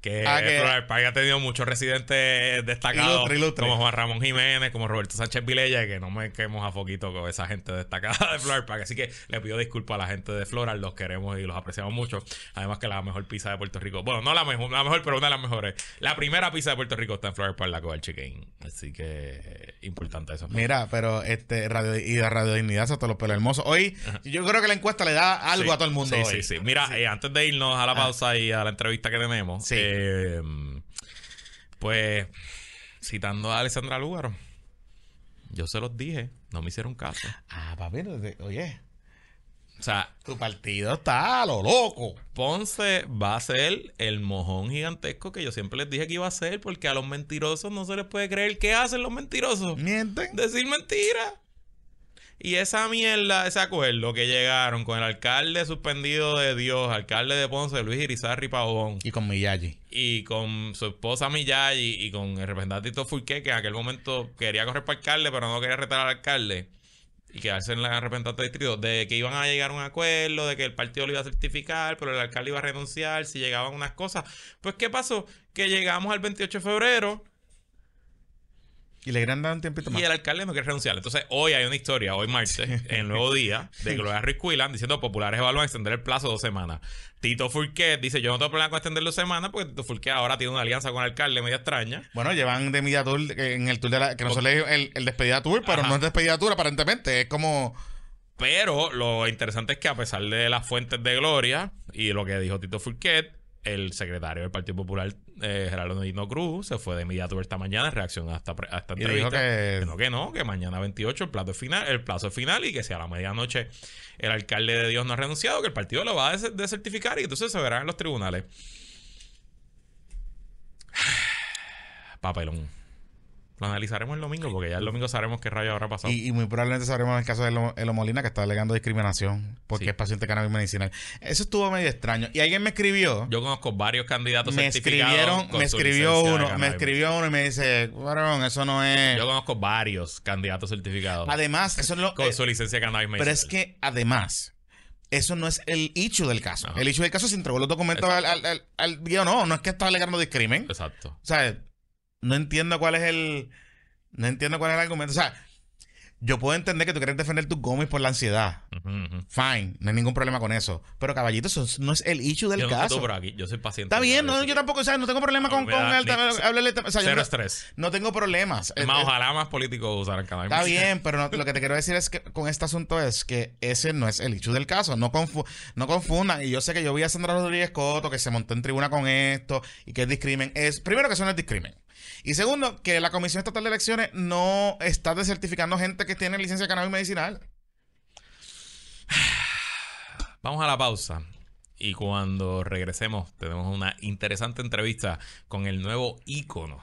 que Ah, que- Park ha tenido muchos residentes destacados Ilustre, ilustre. como Juan Ramón Jiménez, como Roberto Sánchez Vilella, y que no me quemos a foquito con esa gente destacada de Floral Park. Así que le pido disculpas a la gente de Floral, los queremos y los apreciamos mucho. Además que la mejor pizza de Puerto Rico, bueno, no la mejor, la mejor, pero una de las mejores. La primera pizza de Puerto Rico está en Floral Park, la Coval Chicken. Así que eh, importante eso. Mira, pero este radio y de Radio Dignidad a todos los pelos hermosos. Hoy, yo creo que la encuesta le da algo Sí, a todo el mundo. Sí, hoy. sí, sí. Mira, eh, antes de irnos a la pausa y a la entrevista que tenemos, Sí. eh, pues citando a Alessandra Lúgaro, yo se los dije, no me hicieron caso. Ah, papi, no te- oye, O sea, tu partido está a lo loco. Ponce va a ser el mojón gigantesco que yo siempre les dije que iba a ser, porque a los mentirosos no se les puede creer. ¿Qué hacen los mentirosos? Mienten. Decir mentiras. Y esa mierda, ese acuerdo que llegaron con el alcalde suspendido de Dios, alcalde de Ponce, Luis Irizarry Pavón, Y con Miyagi. y con su esposa Miyagi y con el representante Tito Fulqué, que en aquel momento quería correr para alcalde, pero no quería retar al alcalde y quedarse en la representante de distrito, de que iban a llegar a un acuerdo, de que el partido lo iba a certificar, pero el alcalde iba a renunciar si llegaban unas cosas. Pues, ¿qué pasó? Que llegamos al 28 de febrero Y le querían dar un tiempito más. y el alcalde no quiere renunciar. Entonces, hoy hay una historia, hoy martes, en el nuevo día, de Gloria Ruiz Cuilan diciendo populares evalúan extender el plazo dos semanas. Tito Fulquet dice: Yo no tengo problema con extender dos semanas porque Tito Fulquet ahora tiene una alianza con el alcalde media extraña. Bueno, llevan de media tour eh, en el tour de la. Que no se lee el, el despedida tour, pero Ajá. no es despedida tour aparentemente. Es como. Pero lo interesante es que a pesar de las fuentes de Gloria y lo que dijo Tito Fulquet, el secretario del Partido Popular, eh, Gerardo Nino Cruz, se fue de inmediato esta mañana en reacción a esta, a esta Y dijo entrevista. que- Que no, que no, que mañana 28 el plazo es final, el plazo es final y que si a la medianoche el alcalde de Dios no ha renunciado, que el partido lo va a des- desertificar y entonces se verá en los tribunales. Papelón. Lo analizaremos el domingo porque ya el domingo sabremos qué rayo habrá pasado. Y, y muy probablemente sabremos el caso de Elo, Elo Molina que está alegando discriminación porque Sí. es paciente de cannabis medicinal. Eso estuvo medio extraño. Y alguien me escribió. Yo conozco varios candidatos me certificados escribieron, con me escribió uno, me escribió uno y me dice, varón, eso no es. Yo conozco varios candidatos certificados Además, eso es lo. con eh, su licencia de cannabis pero es medicinal. que además. Eso no es el hecho del caso. Ajá. El hecho del caso se entregó los documentos al, al, al, al- yo no, no es que está alegando discrimen. Exacto. O sea, no entiendo cuál es el. No entiendo cuál es el argumento. O sea, yo puedo entender que tú quieres defender tus gomis por la ansiedad. Fine, no hay ningún problema con eso. Pero caballito, eso no es el issue del Yo no caso. estoy por aquí, yo soy paciente. Está bien, Yo no, yo tampoco, o sea, no tengo problema con, mira, el o sea, Cero no, estrés. no tengo problemas. Es Eh, más, eh, ojalá más políticos usaran cannabis Está bien, pero no- lo que te quiero decir es que con este asunto es que ese no es el issue del caso. No, confu- no confundan. Y yo sé que yo vi a Sandra Rodríguez Coto que se montó en tribuna con esto y que es discrimen. Es, primero que eso no es discrimen. Y segundo, que la Comisión Estatal de Elecciones no está desertificando gente que tiene licencia de cannabis medicinal. Vamos a la pausa. Y cuando regresemos, tenemos una interesante entrevista con el nuevo ícono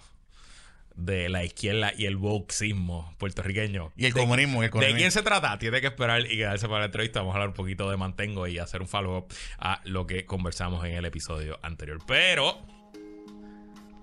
de la izquierda y el boxismo puertorriqueño. Y el De- comunismo, y el ¿De quién se trata? Tiene que esperar y quedarse para la entrevista. Vamos a hablar un poquito de Mantengo y hacer un follow-up a lo que conversamos en el episodio anterior. Pero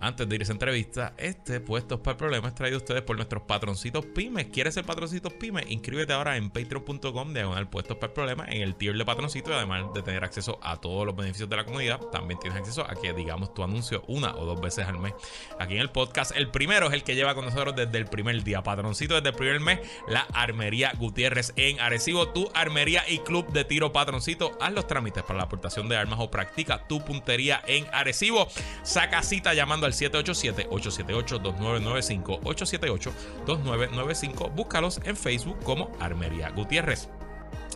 antes de ir a entrevista, este Puestos para el Problema es traído a ustedes por nuestros patroncitos pymes. ¿Quieres ser patroncitos pymes? Inscríbete ahora en patreon.com diagonal Puestos para el Problema en el tier de patroncito y además de tener acceso a todos los beneficios de la comunidad, también tienes acceso a que digamos tu anuncio una o dos veces al mes aquí en el podcast. El primero es el que lleva con nosotros desde el primer día. Patroncito desde el primer mes, la Armería Gutiérrez en Arecibo, tu armería y club de tiro patroncito. Haz los trámites para la aportación de armas o practica tu puntería en Arecibo. Saca cita llamando al 787-878-2995. 878-2995. Búscalos en Facebook como Armería Gutiérrez.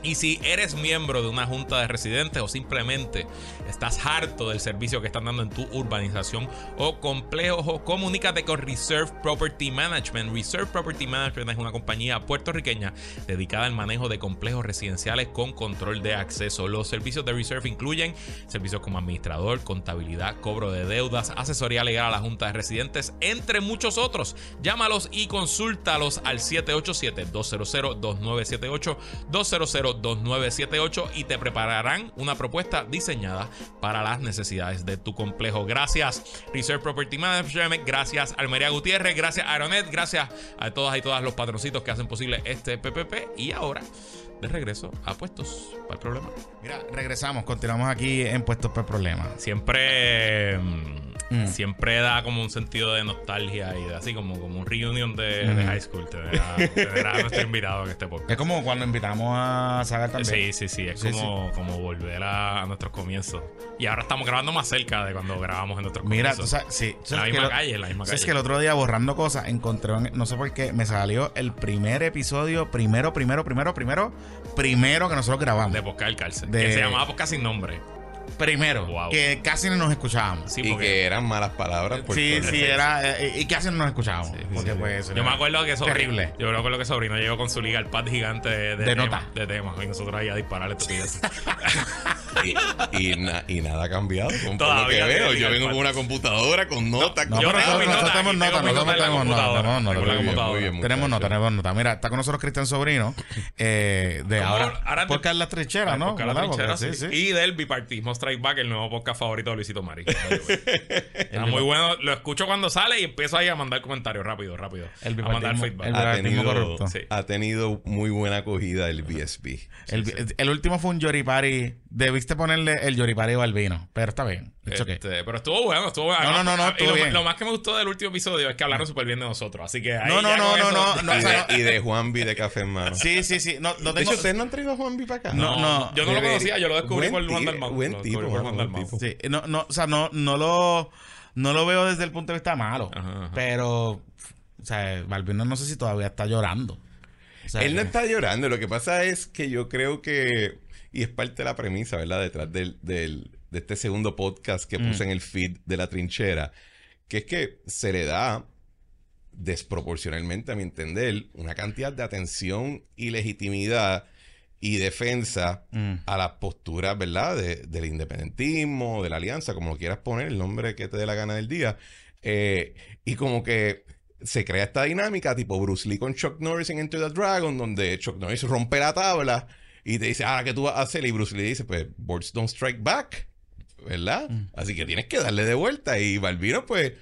Y si eres miembro de una junta de residentes o simplemente estás harto del servicio que están dando en tu urbanización o complejo, comunícate con Reserve Property Management. Reserve Property Management es una compañía puertorriqueña dedicada al manejo de complejos residenciales con control de acceso. Los servicios de Reserve incluyen servicios como administrador, contabilidad, cobro de deudas, asesoría legal a la junta de residentes, entre muchos otros. Llámalos y consúltalos al 787-200-2978, 200-2978 y te prepararán una propuesta diseñada para las necesidades de tu complejo. Gracias Reserve Property Management, gracias Almería Gutiérrez, gracias Aeronet, gracias a todas y todas los patroncitos que hacen posible este PPP y ahora de regreso a puestos para el problema. Mira, regresamos, continuamos aquí en Puestos por Problemas. Siempre mm, siempre da como un sentido de nostalgia y de así como, como un reunion de, de Mm. high school tener a, tener a nuestro invitado en este podcast. Es como cuando invitamos a Sagar también. Sí, sí, sí. Es Sí, como, como volver a, a nuestros comienzos. Y ahora estamos grabando más cerca de cuando grabamos en nuestros Mira, tú comienzos. sabes, sí. tú en la misma lo- calle, la misma ¿Sabes calle. que el otro día borrando cosas encontré, un- no sé por qué, me salió el primer episodio, primero, primero, primero, primero, primero que nosotros grabamos. De Podcast del Cárcel. De- Que se llamaba Podcast sin nombre. Primero, Wow. que casi no nos escuchábamos. Sí, y porque que eran malas palabras. por Sí, sí, era, eh, y casi no nos escuchábamos. porque pues, Yo era me acuerdo que Sobrino. Terrible. Yo me acuerdo que Sobrino llegó con su liga al pad gigante de, de, De temas, nota. de temas. Y nosotros ahí a disparar estupideces. Y, y na- y nada ha cambiado. Con por lo que veo, yo vengo con una computadora, con notas. No, con- Yo pero nosotros, nota tenemos aquí, nota, tengo mi nosotros nota en la tenemos nota, computadora. tenemos nota, Tengo la tenemos nota. computadora. Muy bien, Tenemos nota, muchachos. tenemos nota. Mira, está con nosotros Cristian Sobrino, eh, de ahora, Ahora porque es la trinchera, ¿no? Porque la Porque- sí, Y del bipartismo Strike Back, el nuevo podcast favorito de Luisito Mari. Está muy bueno. Lo escucho cuando sale y empiezo ahí a mandar comentarios rápido, rápido. El a mandar feedback. el ha, tenido, corrupto. Sí. ha tenido muy buena acogida el BSB. El, el último fue un Yoripari. Debiste ponerle el Yoripari Balbino, pero está bien. Okay. Este, pero estuvo bueno, estuvo bueno. No, no, no, no, estuvo lo, bien. lo más que me gustó del último episodio es que hablaron súper bien de nosotros. Así que ahí No, no, no, no, eso- no, no, y, de, y de Juanvi de Café en Mano. Sí, sí, sí. No, no De tengo. hecho, ustedes no han traído a Juanvi para acá. No, no. Yo no lo conocía, yo lo descubrí por Juan Dalmau. buen tipo, buen tipo. Sí, no, no, o sea, no, no lo, no lo veo desde el punto de vista malo. Ajá, ajá. Pero, o sea, Balbino no sé si todavía está llorando. O sea, Él no está llorando. Lo que pasa es que yo creo que, y es parte de la premisa, ¿verdad? Detrás del, del- de este segundo podcast que puse Mm. en el feed de la trinchera, que es que se le da desproporcionalmente, a mi entender, una cantidad de atención y legitimidad y defensa Mm. a las posturas, ¿verdad? De- del independentismo, de la alianza, como lo quieras poner, el nombre que te dé la gana del día. Eh, y como que se crea esta dinámica tipo Bruce Lee con Chuck Norris en Enter the Dragon, donde Chuck Norris rompe la tabla y te dice, ah, ¿qué tú vas a hacer? Y Bruce Lee dice, pues, Boards don't strike back, ¿verdad? Así que tienes que darle de vuelta. Y Balbino, pues,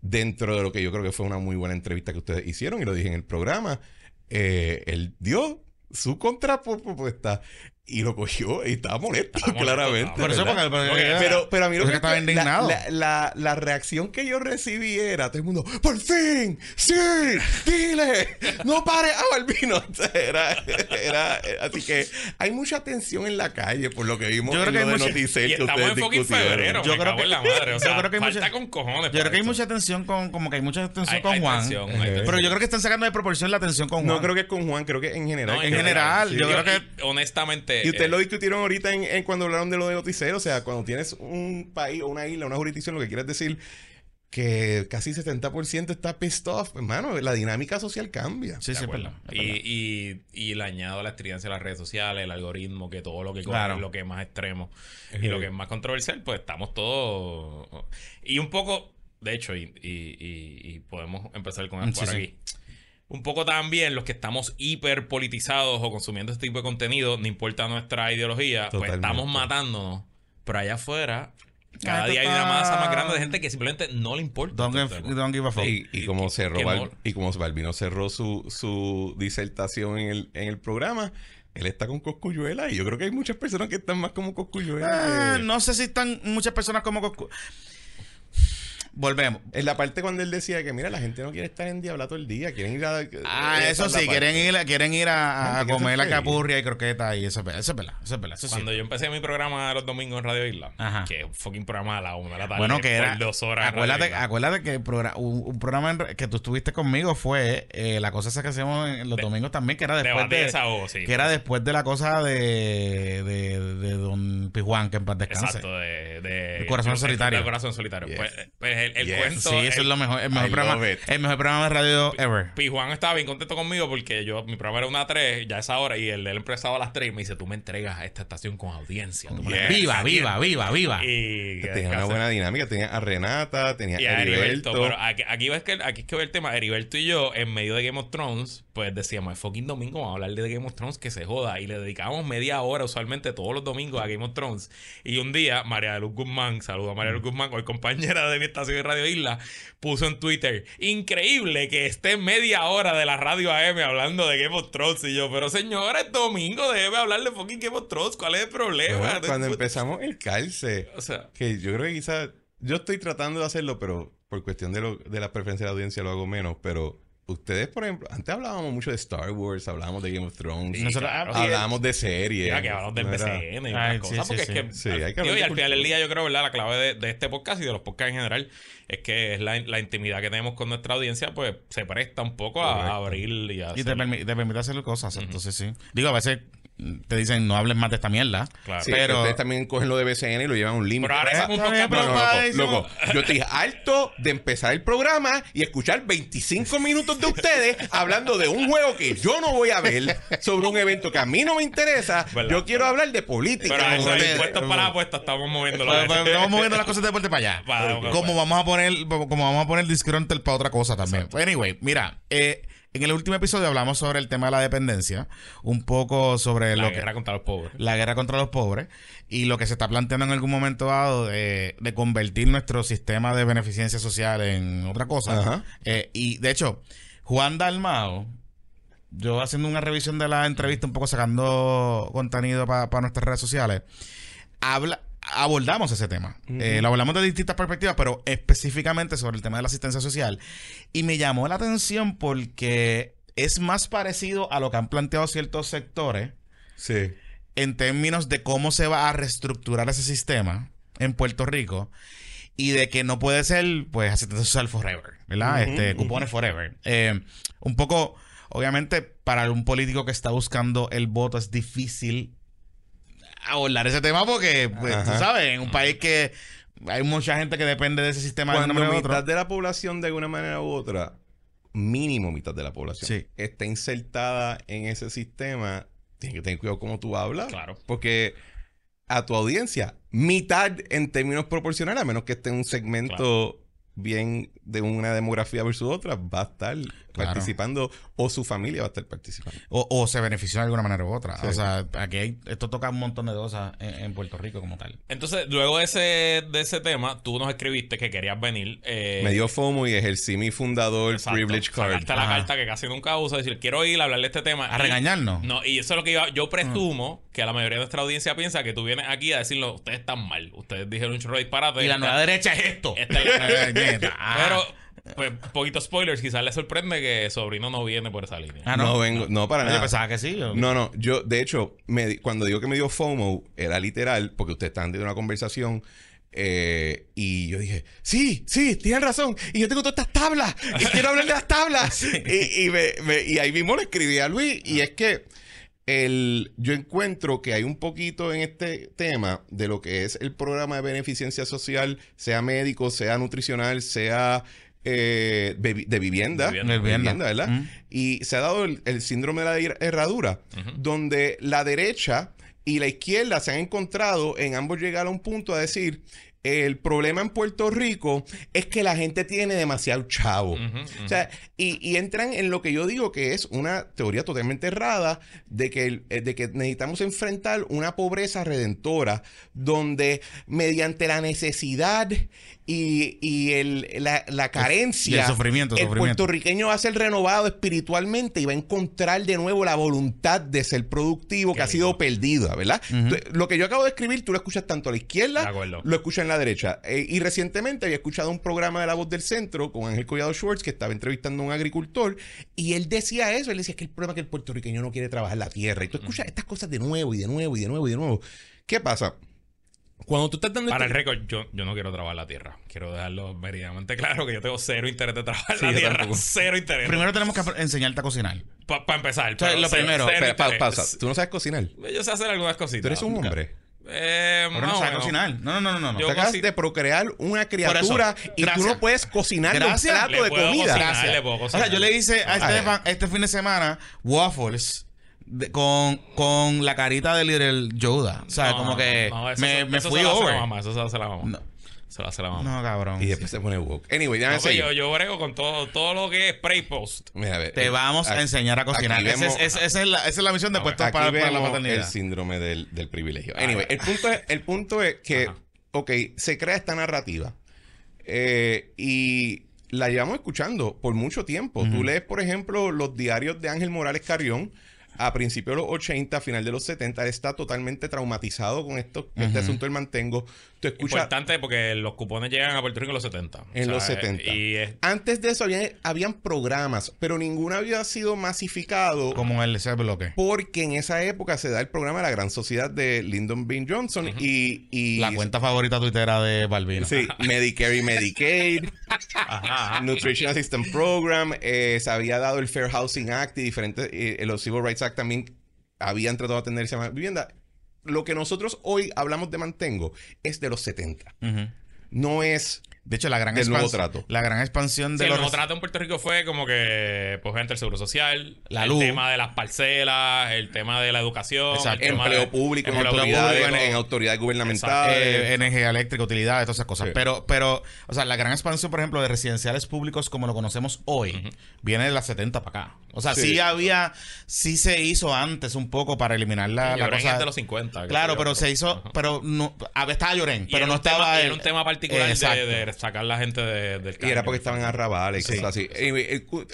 dentro de lo que yo creo que fue una muy buena entrevista que ustedes hicieron, y lo dije en el programa, eh, él dio su contrapropuesta y lo cogió y estaba molesto, Estaba molesto, claramente. estaba Por eso, ¿verdad? porque, porque- Oye, Pero, pero a mí lo que estaba indignado. La, la- la reacción que yo recibí era todo el mundo, ¡por fin! ¡Sí! ¡Dile! ¡No pare a Balbino! O sea, Era, era, así que hay mucha tensión en la calle por lo que vimos Yo creo en que lo hay de mucha- Y que estamos ustedes en fucking discutieron. febrero. Yo me creo que- en la madre. O yo sea, creo que hay falta mucha- con cojones. Yo creo que hay mucha tensión con, como que hay mucha tensión Hay- con hay Juan. tensión, Pero tensión. Pero yo creo que están sacando de proporción la tensión con Juan. No creo que es con Juan, creo que en general. No, en general, yo creo que- y Y ustedes eh, lo discutieron ahorita en, en cuando hablaron de lo de Noticero, o sea, cuando tienes un país o una isla, una jurisdicción, lo que quieres decir, que casi 70% está pissed off, hermano, la dinámica social cambia. Sí, sí, es verdad, Y, y, y le añado la estridencia de las redes sociales, el algoritmo, que todo lo que Claro. es lo que es más extremo y lo que es más controversial, pues estamos todos. Y un poco, de hecho, y, y- y- y podemos empezar con esto Sí, por sí. aquí. Un poco también los que estamos hiper politizados o consumiendo este tipo de contenido, no importa nuestra ideología, pues estamos matándonos. Pero allá afuera, cada Ah, día hay una masa más grande de gente que simplemente no le importa. Don't, este don't give a fuck. Y, y como cerró Val- y como Balbino cerró su, su disertación en el, en el programa, él está con Coscuyuela y yo creo que hay muchas personas que están más como Coscuyuela. Ah, que- no sé si están muchas personas como Coscu- Volvemos. En la parte cuando él decía que, mira, la gente no quiere estar en diabla todo el día, quieren ir a... Ah, esa eso sí, quieren ir, a- quieren ir a, comer la capurria y croqueta y eso es verdad, eso es verdad, eso es verdad, sí. Cuando yo empecé mi programa los domingos en Radio Isla, Ajá. que fucking programa a la una de la tarde, Bueno, que por era. dos horas. Acuérdate, acuérdate que el un, un programa en que tú estuviste conmigo fue eh, la cosa esa que hacemos en los De- domingos también, que era después de. desahogo, sí. Que era después de la cosa de, de, de Don Pijuán, que en paz descanse. Exacto, de, de- El corazón solitario. El corazón solitario. Yes. Pues, pues el, el Yes. cuento. Sí, eso el- es lo mejor, el mejor, programa, el mejor programa de radio ever. Pijuan estaba bien contento conmigo porque yo, mi programa era una a 3, ya esa hora, y el de él empezaba a las 3 y me dice, tú me entregas a esta estación con audiencia. Tú Yes. Viva, viva, tiempo". viva, viva. Y, Tenía una buena dinámica, tenía a Renata, tenía y a Heriberto. Heriberto. Pero aquí, aquí, ves que, aquí es que ve el tema. Heriberto y yo, en medio de Game of Thrones, pues decíamos, es fucking domingo, vamos a hablar de Game of Thrones, que se joda. Y le dedicábamos media hora usualmente todos los domingos a Game of Thrones. Y un día, María de Luz Guzmán, saludo a María de Luz Guzmán, hoy compañera de mi estación de Radio Isla, puso en Twitter, increíble que esté media hora de la radio AM hablando de Game of Thrones. Y yo, pero señora, es domingo, debe hablar de fucking Game of Thrones, ¿cuál es el problema? Bueno, cuando empezamos el calce, O sea, que yo creo que quizás, yo estoy tratando de hacerlo, pero por cuestión de, lo, de la preferencia de la audiencia lo hago menos, pero ustedes, por ejemplo, antes hablábamos mucho de Star Wars, hablábamos de Game of Thrones, Sí, Nosotros- claro. ah, hablábamos de series. Ya que hablamos del BCN y Ay, cosas. sí, porque sí. es que. Sí, hay que y al final del día, yo creo, ¿verdad? La clave de, de este podcast y de los podcasts en general es que es la, la intimidad que tenemos con nuestra audiencia, pues se presta un poco a, Correcto. a abrir y a. Y te, hacer- permi- te permite hacer cosas, entonces sí. Digo, a veces te dicen no hables más de esta mierda. Claro. Sí, Pero- ustedes también cogen lo de BCN y lo llevan a un límite. Pero ahora Ah, hacemos un podcast. No, no, para loco, loco. Yo estoy harto de empezar el programa y escuchar 25 minutos de ustedes hablando de un juego que yo no voy a ver, sobre un evento que a mí no me interesa. ¿Verdad? Yo quiero hablar de política. Pero como eso, impuestos para las apuestas, estamos moviéndolo. Pues, pues, Estamos moviendo las cosas de deporte para allá. Para- como vamos a poner, como vamos a poner Disgruntled para otra cosa también. Anyway, mira, eh, en el último episodio hablamos sobre el tema de la dependencia, un poco sobre La lo que guerra contra los pobres. la guerra contra los pobres y lo que se está planteando en algún momento dado de, de convertir nuestro sistema de beneficencia social en otra cosa. Ajá. Eh, y de hecho, Juan Dalmao, yo haciendo una revisión de la entrevista, un poco sacando contenido para nuestras redes sociales, habla, abordamos ese tema. Eh, lo hablamos de distintas perspectivas, pero específicamente sobre el tema de la asistencia social. Y me llamó la atención porque es más parecido a lo que han planteado ciertos sectores Sí. en términos de cómo se va a reestructurar ese sistema en Puerto Rico y de que no puede ser, pues, asistencia social forever, ¿verdad? Este, cupones forever. Eh, un poco, obviamente, para un político que está buscando el voto es difícil abordar ese tema porque, pues, tú sabes, en un país que hay mucha gente que depende de ese sistema de una manera u mitad de la población, de alguna manera u otra, mínimo mitad de la población, Sí. está insertada en ese sistema, tienes que tener cuidado cómo tú hablas. Claro. Porque a tu audiencia, mitad en términos proporcionales, a menos que esté en un segmento bien de una demografía versus otra, va a estar Claro. participando o su familia va a estar participando. O, o se benefició de alguna manera u otra. Sí. O sea, aquí hay- esto toca un montón de cosas en, en Puerto Rico como tal. Entonces, luego de ese, de ese tema, tú nos escribiste que querías venir. eh, Me dio FOMO y ejercí mi fundador exacto, privilege card. sacaste la Ajá. carta que casi nunca usa, decir, quiero ir a hablar de este tema. A Y- regañarnos. No, y eso es lo que. Yo presumo que la mayoría de nuestra audiencia piensa que tú vienes aquí a decirlo, ustedes están mal. Ustedes dijeron un chorro de disparate. Y la nueva derecha es esto. esta es la- neta. Ah. Pero, pues, poquito spoilers, quizás les sorprende que Sobrino no viene por esa línea. Ah, no, vengo, no para Yo nada. pensaba que sí. o- No, no, yo, de hecho, me di- cuando digo que me dio FOMO, era literal, porque ustedes estaban teniendo una conversación. eh, y yo dije, sí, sí, tienen razón. Y yo tengo todas estas tablas. Y quiero hablar de las tablas. y, y me- me- y ahí mismo le escribí a Luis. Y es que el, yo encuentro que hay un poquito en este tema de lo que es el programa de beneficencia social, sea médico, sea nutricional, sea eh, de vivienda, Vivienda. De vivienda. ¿verdad? Mm. Y se ha dado el, el síndrome de la her- herradura, donde la derecha y la izquierda se han encontrado en ambos llegar a un punto a decir, el problema en Puerto Rico es que la gente tiene demasiado chavo. O sea, y, y entran en lo que yo digo que es una teoría totalmente errada de que, eh, de que necesitamos enfrentar una pobreza redentora donde mediante la necesidad y, y el- la, la carencia, y el sufrimiento, el sufrimiento. puertorriqueño va a ser renovado espiritualmente y va a encontrar de nuevo la voluntad de ser productivo Qué que ha sido perdida, ¿verdad? Lo que yo acabo de escribir, tú lo escuchas tanto a la izquierda lo escucha en la derecha. Eh, y recientemente había escuchado un programa de La Voz del Centro con Ángel Collado Schwartz que estaba entrevistando a un agricultor y él decía eso. Él decía que el problema es que el puertorriqueño no quiere trabajar la tierra. Y tú escuchas estas cosas de nuevo y de nuevo y de nuevo y de nuevo. ¿Qué pasa? Cuando tú estás dando Para el este- récord, yo, yo no quiero trabajar la tierra. Quiero dejarlo meridianamente claro que yo tengo cero interés de trabajar Sí, la tierra. tampoco. Cero interés. Primero tenemos que enseñarte a cocinar. Para empezar. sea, pero lo cero- primero, cero pa- pausa. Tú no sabes cocinar. Yo sé hacer algunas cositas. Tú eres un hombre. Eh, más no o sabes cocinar. No, no, no, no. no. Yo Te acabas de procrear una criatura y tú no puedes cocinar un Gracias. plato Le de puedo comida. cocinar, Gracias. le puedo O sea, yo le hice a. Estefan este fin de semana waffles de- con, con la carita de Little Yoda. O sea, No, como que no, eso me, me eso fui se over. la mamá, eso se lo hace la mamá. No. Se lo hace la mamá. No, cabrón. Y después se pone woke. Anyway, déjame No, yo, yo brego con todo, todo lo que es spray post. Mira, a ver, Te eh, vamos a enseñar a cocinar. Esa vemos- es, esa- es la, esa es la misión de puestos Aquí para, para la vemos el paternidad. síndrome del, del privilegio. Anyway, el punto es, el punto es que, Ajá. ok, se crea esta narrativa eh, y la llevamos escuchando por mucho tiempo. Tú lees, por ejemplo, los diarios de Ángel Morales Carrión a principios de los 80, a final de los 70. Él está totalmente traumatizado con esto, este asunto del mantengo. Tú escuchas... Importante porque los cupones llegan a Puerto Rico en los 70. En O los sea, 70. Y es Antes de eso había, habían programas, pero ninguno había sido masificado. Como el ese bloque. Porque en esa época se da el programa de la Gran Sociedad de Lyndon B. Johnson y, y- La cuenta favorita tuitera de Balbino. Sí, Medicare y Medicaid, Nutrition Assistance Program, eh, se había dado el Fair Housing Act y diferentes, eh, los Civil Rights Act también habían tratado de atender esa vivienda. Lo que nosotros hoy hablamos de mantengo es de los 70. Ujú. No es De hecho, la gran, Del nuevo expansión- trato. la gran expansión Sí, de el los... nuevo trato en Puerto Rico fue como que, pues, gente, el seguro social, La el luz. tema de las parcelas, el tema de la educación, Exacto. el tema empleo de- público en autoridades, en autoridades gubernamentales. eh, energía eléctrica, utilidades, todas esas cosas. Sí. Pero, pero, o sea, la gran expansión, por ejemplo, de residenciales públicos como lo conocemos hoy, viene de las 70 para acá. O sea, sí. Sí. había, sí se hizo antes un poco para eliminar la, la cosa. de los 50. qué Claro, pero se hizo, pero no, estaba Llorén, Y pero no tema- estaba. el- era un tema particular Exacto. de, de sacar la gente de- del Y caño. era porque estaban arrabales y Sí. cosas así.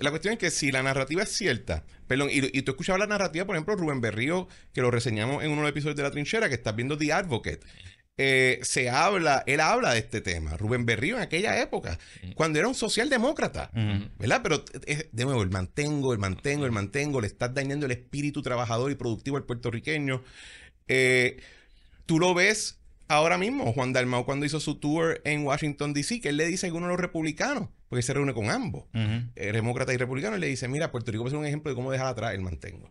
La cuestión es que si la narrativa es cierta, perdón, y, y tú escuchabas la narrativa, por ejemplo, Rubén Berrío, que lo reseñamos en uno de los episodios de La Trinchera, que estás viendo The Advocate. eh, se habla, él habla de este tema, Rubén Berrío en aquella época, cuando era un socialdemócrata. ¿verdad? Pero es, de nuevo, el mantengo, el mantengo, el mantengo, le estás dañando el espíritu trabajador y productivo al puertorriqueño. Eh, tú lo ves ahora mismo, Juan Dalmau cuando hizo su tour en Washington, D.C., que él le dice a alguno de los republicanos, porque se reúne con ambos, eh, demócrata y republicano, y le dice, mira, Puerto Rico ser un ejemplo de cómo dejar atrás el mantengo.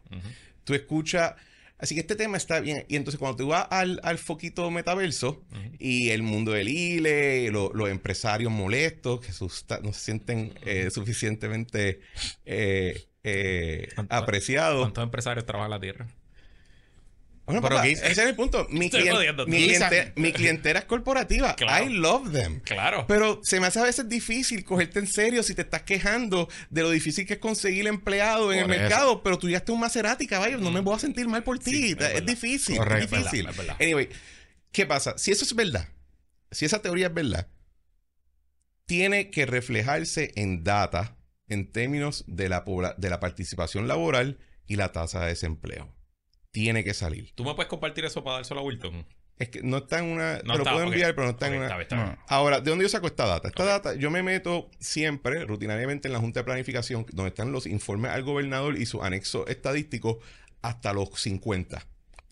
Tú escuchas... Así que este tema está bien. Y entonces cuando tú vas al, al foquito metaverso y el mundo del ILE, lo- los empresarios molestos que susta- no se sienten eh, suficientemente eh, eh, ¿Cuánto- apreciados. ¿Cuántos empresarios trabajan la tierra? Bueno, Pero papá, ese es el punto. Mi, Estoy clien- jodiendo. mi, cliente- mi clientela es corporativa. Claro. I love them. Claro. Pero se me hace a veces difícil cogerte en serio si te estás quejando de lo difícil que es conseguir empleado en Por el eso. mercado, pero tú ya estás un Maserati, caballo, no me voy a sentir mal por ti. Sí, es difícil, Correcto. es difícil. Es verdad, es verdad. Anyway, ¿qué pasa? Si eso es verdad, si esa teoría es verdad, tiene que reflejarse en data en términos de la, de la participación laboral y la tasa de desempleo. Tiene que salir. ¿Tú me puedes compartir eso para dárselo a Wilton? Es que no está en una... No te lo está, puedo enviar, pero no está Ok, en una... está bien, está. No. Ahora, ¿de dónde yo saco esta data? Esta data, yo me meto siempre, rutinariamente, en la Junta de Planificación, donde están los informes al gobernador y su anexo estadístico hasta los 50.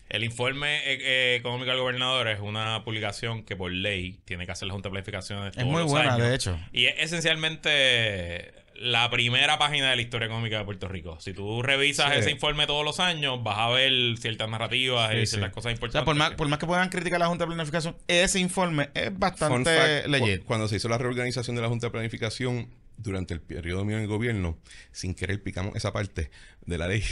El informe eh, eh, económico del gobernador es una publicación que por ley tiene que hacer la Junta de Planificación. Es muy buena, de hecho. Y es esencialmente la primera página de la historia económica de Puerto Rico. Si tú revisas Sí. ese informe todos los años, vas a ver ciertas narrativas y ciertas sí. cosas O importantes. sea, por más, por más que puedan criticar a la Junta de Planificación, ese informe es bastante cu- Cuando se hizo la reorganización de la Junta de Planificación durante el periodo mío en el gobierno, sin querer picamos esa parte de la ley.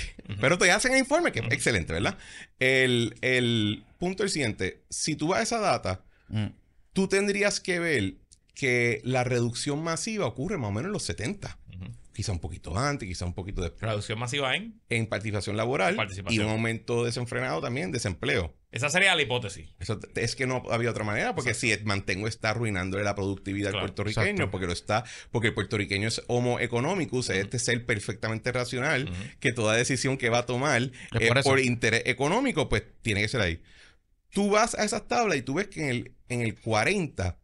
Pero te hacen el informe, que es excelente, ¿verdad? El, el punto es el siguiente. Si tú vas a esa data, Mm. tú tendrías que ver que la reducción masiva ocurre más o menos en los 70. Ujú. Quizá un poquito antes, quizá un poquito después. Reducción masiva en. En participación laboral Participación. y un aumento desenfrenado también, desempleo. Esa sería la hipótesis. Eso es que no había otra manera, porque si mantengo está arruinándole la productividad Claro, al puertorriqueño, exacto. porque lo está, porque el puertorriqueño es homo economicus, es este ser perfectamente racional, que toda decisión que va a tomar Es por por, interés económico, pues tiene que ser ahí. Tú vas a esas tablas y tú ves que en el, en el 40,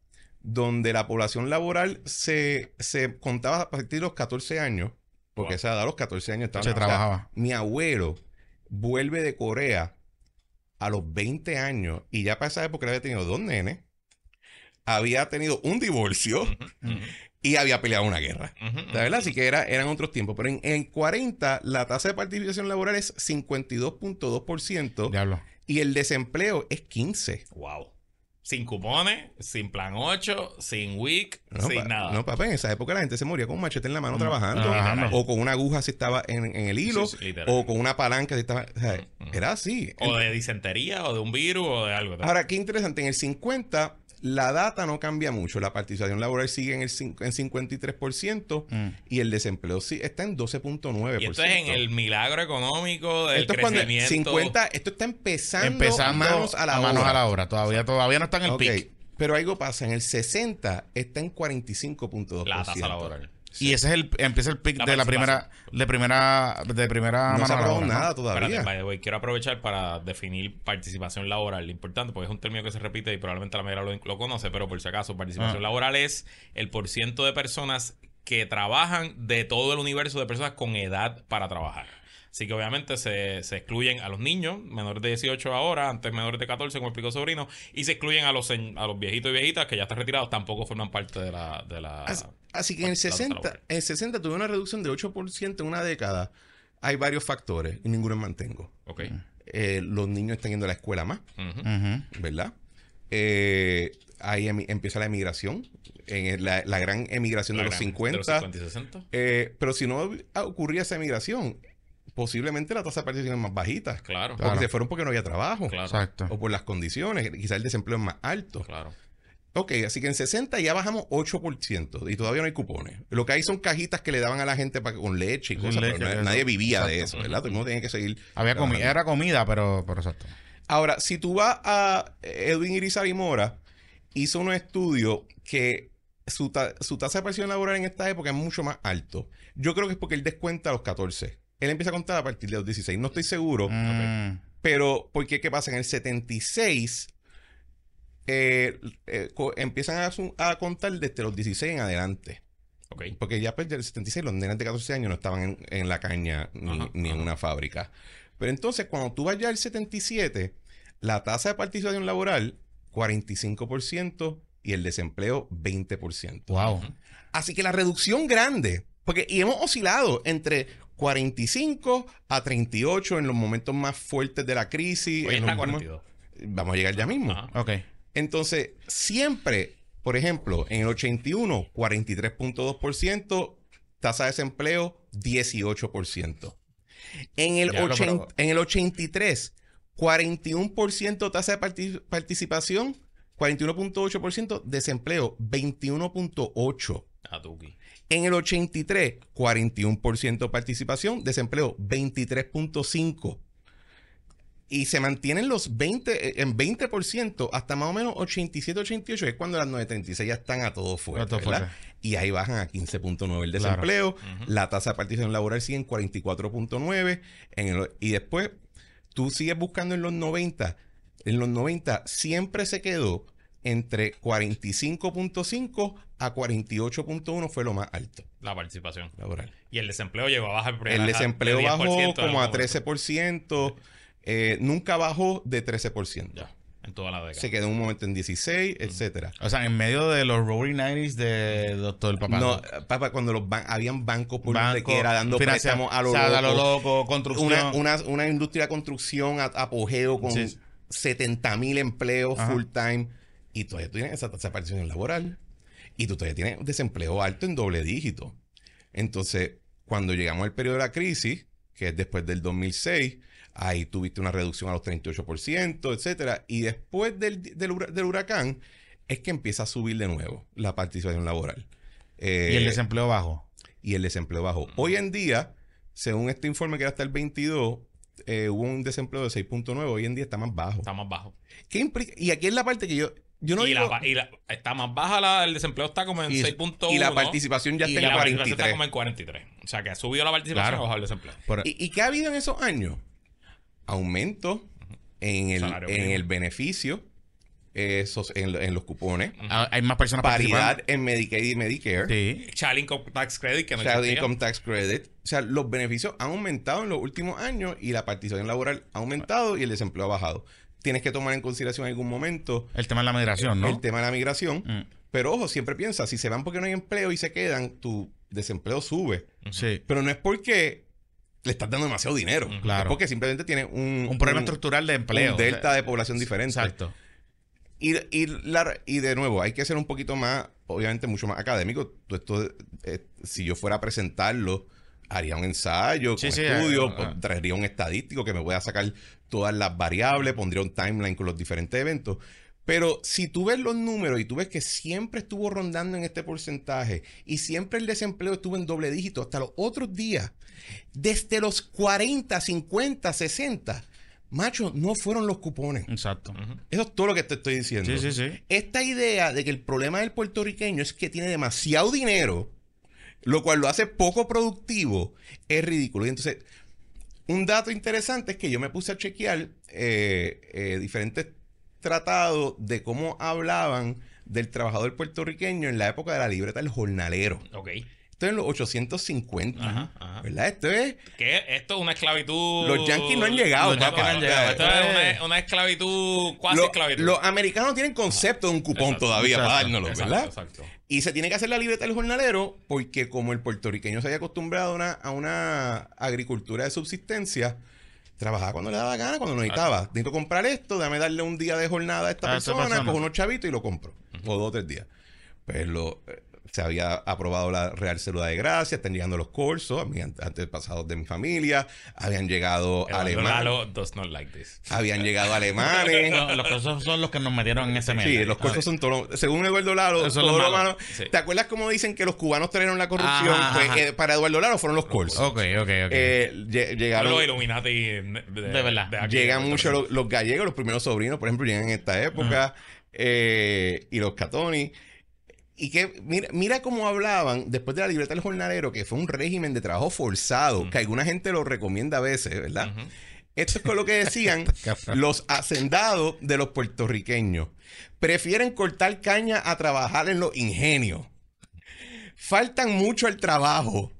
donde la población laboral se, se contaba a partir de los 14 años, porque Wow. esa edad a los 14 años estaba Se trabajaba. mi abuelo vuelve de Corea a los 20 años y ya para esa época él había tenido dos nenes, había tenido un divorcio y había peleado una guerra. La verdad, así que era, eran otros tiempos. Pero en, en 40 la tasa de participación laboral es 52.2% Diablo. y el desempleo es 15%. Wow. Sin cupones, sin plan 8, sin week, No, sin nada. no, papá, en esa época la gente se moría con un machete en la mano Mm, trabajando. O con una aguja si estaba en, en el hilo. Sí, sí, literal. o con una palanca si estaba... o sea, Mm, mm. Era así. O de disentería, o de un virus, o de algo. Ahora, qué interesante, en el 50 la data no cambia mucho, la participación laboral sigue en el en 53% Mm. y el desempleo sí está en 12.9%. y esto es en el milagro económico del esto es cuando crecimiento. 50, esto está empezando, Empezando manos a la manos obra. a la obra. Todavía, todavía no está en el Ok, pic. Pero algo pasa, en el 60 está en 45.2%. La tasa laboral. Y ese es el empieza el pic La de la primera, de primera, de primera No mano se nada Espérate, todavía. by the way, quiero aprovechar para definir participación laboral. Importante, porque es un término que se repite y probablemente la mayoría lo, lo conoce, pero por si acaso, participación Ah. laboral es el porciento de personas que trabajan de todo el universo de personas con edad para trabajar. Así que obviamente se, se excluyen a los niños, menores de 18 ahora, antes menores de 14, como explicó Sobrino, y se excluyen a los, a los viejitos y viejitas que ya están retirados, tampoco forman parte de la... De la Así, así que en el la tasa 60, laboral. en el 60 tuve una reducción de 8% en una década. Hay varios factores y ninguno mantengo. ok. Eh, los niños están yendo a la escuela más. ¿verdad? Eh, ahí empieza la emigración, en la, la gran emigración La de los gran- 50. de los 50 y 60. Eh, pero si no ocurría esa emigración, posiblemente la tasa de participación es más bajita. Claro, Porque Claro. se fueron porque no había trabajo. claro, Exacto. O por las condiciones. Quizás el desempleo es más alto. claro. Ok, así que en 60 ya bajamos 8% y todavía no hay cupones. Lo que hay son cajitas que le daban a la gente para, con leche y cosas, leche, pero eso. nadie vivía de eso, ¿verdad? Todo el mundo tenía que seguir. Había comida, era comida, pero, pero exacto. Ahora, si tú vas a Edwin Irizarry Mora, hizo un estudio que su, ta- su tasa de participación laboral en esta época es mucho más alto. Yo creo que es porque él descuenta a los 14. Él empieza a contar a partir de los 16. No estoy seguro, Mm. pero porque ¿qué pasa? En el 76 eh, eh, empiezan a, contar desde los 16 en adelante. Porque ya pues, del 76 los nenes de 14 años no estaban en, en la caña ni, Ajá, ni en una fábrica. Pero entonces, cuando tú vas ya al 77, la tasa de participación laboral, 45% y el desempleo, 20%. Wow. Así que la reducción grande, porque y hemos oscilado entre 45 a 38 en los momentos más fuertes de la crisis. Hoy en está los momentos- 42. Vamos a llegar ya mismo. Ajá. Ok. Entonces, siempre, por ejemplo, en el 81, 43.2%, tasa de desempleo, 18%. En el, en el 83, 41% tasa de parti- participación, 41.8%, desempleo, 21.8%. En el 83, 41% participación, desempleo 23.5%. Y se mantienen los 20, eh, en 20% hasta más o menos 87-88, que es cuando las 936 ya están a todo fuerte. A todo ¿verdad? fuerte. Y ahí bajan a 15.9 el Claro. desempleo. La tasa de participación laboral sigue en 44.9. En el- y después tú sigues buscando en los 90. En los 90 siempre se quedó entre 45.5 a 48.1 fue lo más alto La participación. laboral. Y el desempleo llegó a bajar. El desempleo de 10% bajó en como a momento. 13%, eh, nunca bajó de 13%. Ya. toda la década. se quedó un momento en 16, etcétera. O sea, en medio de los Roaring Nineties de Doctor Papá. No, papá, cuando los ban- habían bancos por donde Banco, quiera dando préstamos a lo o sea, a lo loco. loco, construcción. Una, una, una industria de construcción a, apogeo con Sí. 70 mil empleos Ajá. full time y todavía tú tienes esa tasa de participación laboral y tú todavía tienes desempleo alto en doble dígito. Entonces, cuando llegamos al periodo de la crisis, que es después del 2006, ahí tuviste una reducción a los 38%, etcétera, y después del, del, hura- del huracán es que empieza a subir de nuevo la participación laboral. Eh, y el desempleo bajo. y el desempleo bajo. Hoy en día, según este informe que era hasta el 22, eh, hubo un desempleo de 6.9, hoy en día está más bajo. Está más bajo. ¿Qué implica? Y aquí es la parte que yo, yo no y, digo... la, y la- está más baja la, el desempleo está como en Y- 6.1. y la participación ya está en la participación está 43. como en 43. O sea que ha subido la participación Claro. y ha bajado el desempleo. Por- ¿Y, y qué ha habido en esos años? Aumento en el, Salario en mínimo. el beneficio, eh, sos- en, en los cupones, Ah, Hay más personas paridad en Medicaid y Medicare, Sí. Child Income Tax Credit que no Child. Income Tax Credit. O sea, los beneficios han aumentado en los últimos años y la participación laboral ha aumentado y el desempleo ha bajado. Tienes que tomar en consideración en algún momento El tema de la migración, ¿no? el tema de la migración. Mm. Pero ojo, siempre piensa, si se van porque no hay empleo y se quedan, tu desempleo sube. Sí. Pero no es porque le estás dando demasiado dinero. Claro. Es porque simplemente tienes un, Un problema un- estructural de empleo. un delta de población diferente. Exacto. Y, y, la- y de nuevo, hay que ser un poquito más, obviamente, mucho más académico. Esto, eh, si yo fuera a presentarlo, haría un ensayo, Sí, con sí, estudio, ah, pues, ah. traería un estadístico que me voy a sacar todas las variables, pondría un timeline con los diferentes eventos. Pero si tú ves los números y tú ves que siempre estuvo rondando en este porcentaje y siempre el desempleo estuvo en doble dígito hasta los otros días, desde los 40, 50, 60, macho, no fueron los cupones. Exacto. Eso es todo lo que te estoy diciendo. Sí, sí, sí. Esta idea de que el problema del puertorriqueño es que tiene demasiado dinero, lo cual lo hace poco productivo, es ridículo. Y entonces, un dato interesante es que yo me puse a chequear eh, eh, diferentes tratados de cómo hablaban del trabajador puertorriqueño en la época de la libreta del jornalero. Ok. Esto es en los 850, Ajá, ajá. ¿verdad? Esto es... Que esto es una esclavitud. Los yanquis no han llegado, Los papá. no han llegado. Esto es una, una esclavitud, cuasi Lo- esclavitud. los americanos tienen concepto de un cupón Exacto, todavía para exacto, dárnoslo, Exacto, ¿verdad? Exacto. Y se tiene que hacer la libreta del jornalero porque como el puertorriqueño se había acostumbrado a una, a una agricultura de subsistencia, trabajaba cuando le daba gana, cuando necesitaba. Necesito comprar esto, déjame darle un día de jornada a esta A esta persona, persona. cojo unos chavitos y lo compro. O dos o tres días. Lo, eh, se había aprobado la Real Célula de Gracia, están llegando los cursos, a mí ante- antepasados de mi familia, habían llegado Eduardo alemanes. Lalo does not like this. Habían llegado alemanes. No, los cosas son los que nos metieron en ese medio. Sí, los cortos son todos. los- Según Eduardo Lalo, Eso es todo lo lo malo. Sí. ¿Te acuerdas cómo dicen que los cubanos trajeron la corrupción? Ajá, Pues ajá. eh, para Eduardo Lalo fueron los corsos. Ok, ok, ok. Eh, lle- llegaron, Los Illuminati de, De verdad. aquí, llegan de mucho Puerto los, los gallegos, los primeros sobrinos, por ejemplo, llegan en esta época. eh, y los catoni. Y que mira, mira cómo hablaban después de la libreta del jornalero, que fue un régimen de trabajo forzado, que alguna gente lo recomienda a veces, ¿verdad? Esto es con lo que decían los hacendados de los puertorriqueños. Prefieren cortar caña a trabajar en los ingenios. Faltan mucho al trabajo.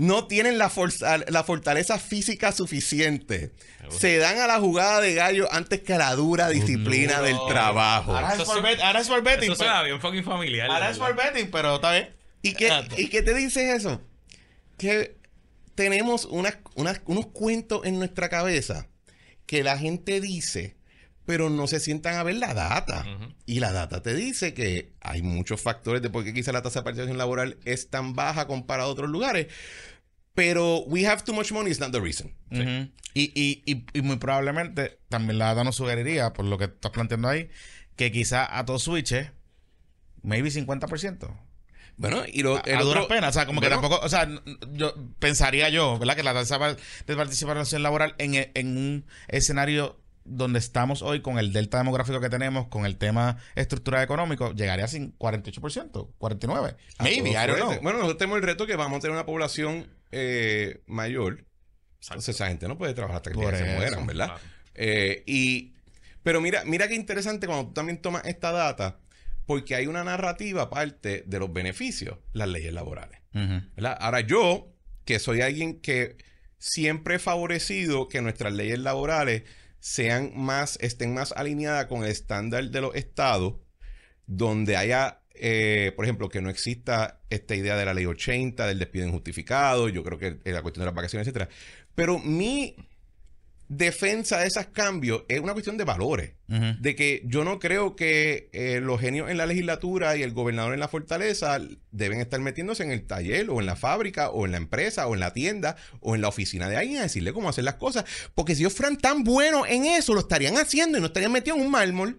No tienen la, forza- la fortaleza física suficiente. Se dan a la jugada de gallo antes que a la dura disciplina no. del trabajo. Ahora es bet- ahora es por betting. Eso pero- suena bien fucking familiar. Ahora la es verdad. por betting, pero está bien. ¿Y qué. ¿Y qué te dice eso? Que tenemos unas, unas- unos cuentos en nuestra cabeza que la gente dice, pero no se sientan a ver la data. Y la data te dice que hay muchos factores de por qué quizá la tasa de participación laboral es tan baja comparada a otros lugares. Pero we have too much money is not the reason. Y, y, y, y muy probablemente también la data nos sugeriría, por lo que estás planteando ahí, que quizá a todo switch, maybe 50%. Bueno, y lo, A, el a duras penas. O sea, como que tampoco. O sea, yo pensaría yo, ¿verdad? Que la tasa de participación laboral en, e- en un escenario donde estamos hoy con el delta demográfico que tenemos, con el tema estructural económico, llegaría a sin 48%, 49%. a Maybe, I todos don't know. Bueno, nosotros tenemos el reto que vamos a tener una población eh, mayor. Entonces esa gente no puede trabajar hasta que Por se eso, mueran, ¿verdad? claro. Eh, y, pero mira, mira qué interesante cuando tú también tomas esta data, porque hay una narrativa aparte de los beneficios, las leyes laborales. ¿verdad? Ahora yo, que soy alguien que siempre he favorecido que nuestras leyes laborales sean más, estén más alineadas con el estándar de los estados, donde haya, eh, por ejemplo, que no exista esta idea de la ley 80, del despido injustificado, yo creo que la cuestión de las vacaciones, etcétera. Pero mi defensa de esos cambios es una cuestión de valores. De que yo no creo que eh, los genios en la legislatura y el gobernador en la fortaleza deben estar metiéndose en el taller o en la fábrica o en la empresa o en la tienda o en la oficina de alguien a decirle cómo hacer las cosas. Porque si ellos fueran tan buenos en eso, lo estarían haciendo y no estarían metidos en un mármol.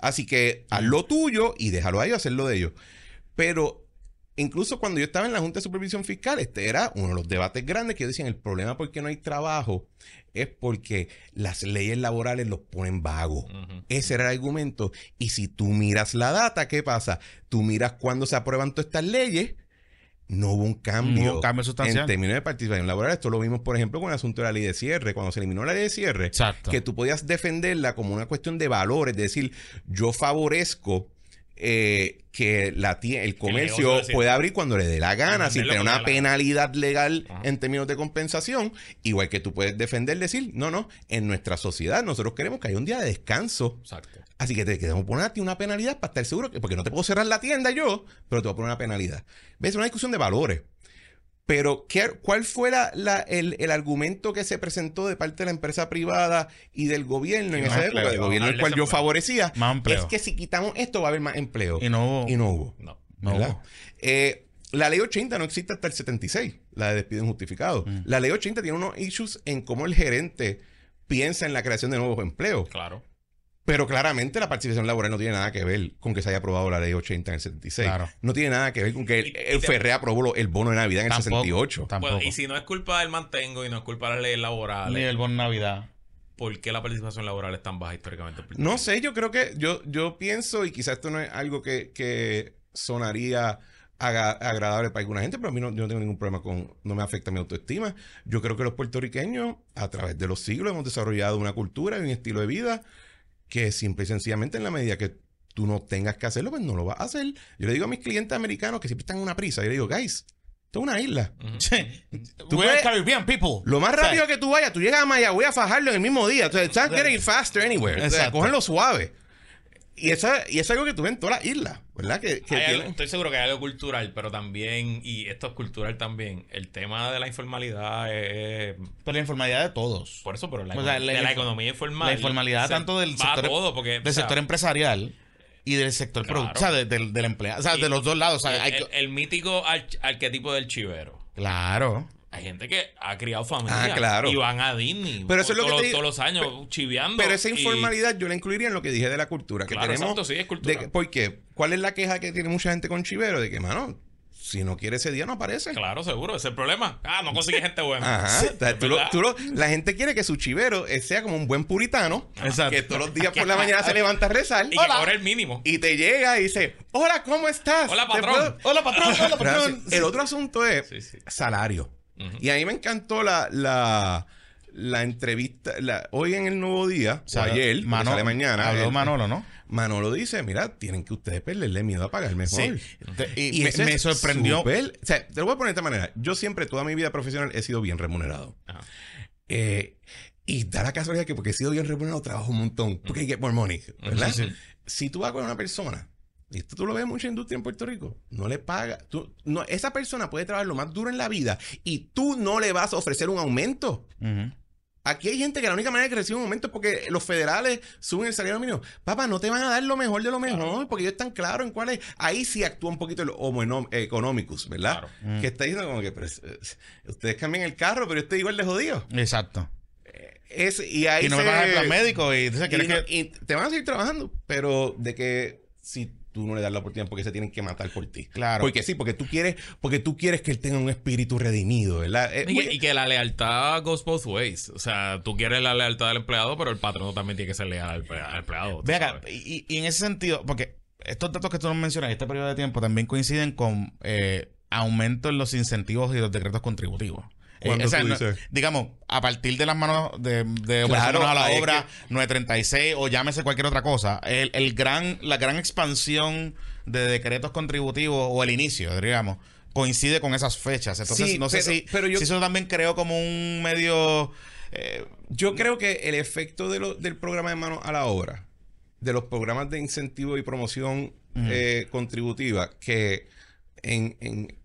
Así que haz lo tuyo y déjalo a ellos hacer lo de ellos. Pero incluso cuando yo estaba en la Junta de Supervisión Fiscal, este era uno de los debates grandes que yo decía, el problema por qué no hay trabajo es porque las leyes laborales los ponen vagos. Ese era el argumento. Y si tú miras la data, ¿qué pasa? Tú miras cuando se aprueban todas estas leyes, no hubo un cambio. No hubo un cambio sustancial. En términos de participación laboral, esto lo vimos, por ejemplo, con el asunto de la ley de cierre. Cuando se eliminó la ley de cierre, Exacto. que tú podías defenderla como una cuestión de valores, es decir, yo favorezco eh, que la el comercio pueda abrir cuando le dé la gana, sin tener una penalidad legal Ajá. en términos de compensación, igual que tú puedes defender, decir, no, no, en nuestra sociedad nosotros queremos que haya un día de descanso. Exacto. Así que te queremos poner a ti una penalidad para estar seguro, que, porque no te puedo cerrar la tienda yo, pero te voy a poner una penalidad. ¿Ves? Es una discusión de valores. Pero, ¿qué- ¿cuál la- el, el argumento que se presentó de parte de la empresa privada y del gobierno en esa época, del gobierno al Darle cual yo favorecía? Más empleo. Es que si quitamos esto va a haber más empleo. Y no hubo. Y no hubo. No. No hubo. Eh, la ley 80 no existe hasta el 76, la de despido injustificado. Mm. La ley 80 tiene unos issues en cómo el gerente piensa en la creación de nuevos empleos. Claro. Pero claramente la participación laboral no tiene nada que ver con que se haya aprobado la ley 80 en el 76. Claro. No tiene nada que ver con que el, el te- Ferrer aprobó lo- el bono de Navidad en el Tampoco. 68. Tampoco. Bueno, y si no es culpa del mantengo y no es culpa de las leyes Ni laborales, el bon Navidad. ¿por qué la participación laboral es tan baja históricamente? No sé, yo creo que yo, yo pienso, y quizás esto no es algo que, que sonaría agradable para alguna gente, pero a mí no, yo no tengo ningún problema con, no me afecta mi autoestima. Yo creo que los puertorriqueños, a través de los siglos, hemos desarrollado una cultura y un estilo de vida que simple y sencillamente en la medida que tú no tengas que hacerlo, pues no lo vas a hacer. Yo le digo a mis clientes americanos que siempre están en una prisa, yo le digo, guys, esto es una isla. Ujú. Tú We're puedes- Caribbean people. Lo más O sea, rápido que tú vayas, tú llegas a Mayagüez a fajarlo en el mismo día. Entonces, estás getting it faster anywhere. O sea, suave. Y, esa, y eso es algo que tú ves en todas las islas, ¿verdad? Que, que Hay algo- tiene- estoy seguro que hay algo cultural, pero también, y esto es cultural también, el tema de la informalidad es... Pero la informalidad de todos. Por eso, pero la, O sea, la- de la economía informal. la informalidad se tanto del sector- todo, porque, Del o sea, sector empresarial y del sector Claro. productivo. O sea, de- del, del empleado. O sea, y- de los dos lados. O sea, el, hay el- mítico arch- arquetipo del chivero. Claro. Hay gente que ha criado familia. Ah, claro. Y van a Disney. Pero eso es lo todos, que te todos los años chiveando. Pero esa y- informalidad yo la incluiría en lo que dije de la cultura. Que Claro, tenemos exacto, sí, es cultura. de que- ¿Por qué? ¿Cuál es la queja que tiene mucha gente con Chivero? De que, mano, si no quiere ese día, no aparece. Claro, seguro. Ese es el problema. Ah, no consigue gente buena. Ajá. Sí, O sea, es tú lo- verdad. tú lo- la gente quiere que su chivero eh, sea como un buen puritano. Exacto. Que todos los días por la mañana se levanta a rezar. Y que Hola. cobre el mínimo. Y te llega y dice, hola, ¿cómo estás? Hola, ¿Te patrón. puedo-" Hola, patrón. Hola, patrón. Gracias. El otro asunto es Sí, sí. salario. Y a mí me encantó la, la, la entrevista, la- hoy en el Nuevo Día, O sea, o ayer, Manolo- sale mañana. Habló Manolo, ¿no? Manolo dice, mira, tienen que ustedes perderle miedo a pagar mejor. Sí. Y, Y me, sorprendió. o sea, te lo voy a poner de esta manera. Yo siempre, toda mi vida profesional, he sido bien remunerado. Ajá. Eh, y da la casualidad que porque he sido bien remunerado, trabajo un montón. Porque hay que get more money, ¿verdad? Sí, sí. Si tú vas con una persona, y esto tú lo ves en mucha industria en Puerto Rico, no le paga. Tú, no, esa persona puede trabajar lo más duro en la vida y tú no le vas a ofrecer un aumento. Aquí hay gente que la única manera de que recibe un aumento es porque los federales suben el salario mínimo. Papá, no te van a dar lo mejor de lo mejor, porque ellos están claros en cuál es. Ahí sí actúa un poquito el homo economicus, ¿verdad? Claro. Que está diciendo como que pero es- es- ustedes cambian el carro, pero yo estoy igual de jodido. Exacto. Es, y ahí Y no se- me van a dar plan médico y entonces y, quieres no- que... y te van a seguir trabajando, pero de que si tú no le das la oportunidad porque se tienen que matar por ti. Claro. Porque sí, porque tú quieres, porque tú quieres que él tenga un espíritu redimido, ¿verdad? Eh, Y que, y que la lealtad goes both ways. O sea, tú quieres la lealtad del empleado, pero el patrón también tiene que ser leal al, al empleado. tú Ve acá, sabes. y, y en ese sentido, porque estos datos que tú nos mencionas, este periodo de tiempo, también coinciden con eh, aumento en los incentivos y los decretos contributivos. Eh, ¿Cuándo o sea, tú no- dices? digamos, a partir de las manos de, de Claro, a la obra 936 o llámese cualquier otra cosa, el, el gran, la gran expansión de decretos contributivos o el inicio, digamos, coincide con esas fechas. Entonces, Sí, no sé pero- si, pero yo- si eso también creó como un medio eh, Yo creo que el efecto de lo- del programa de mano a la obra, de los programas de incentivo y promoción eh, contributiva, que en, en-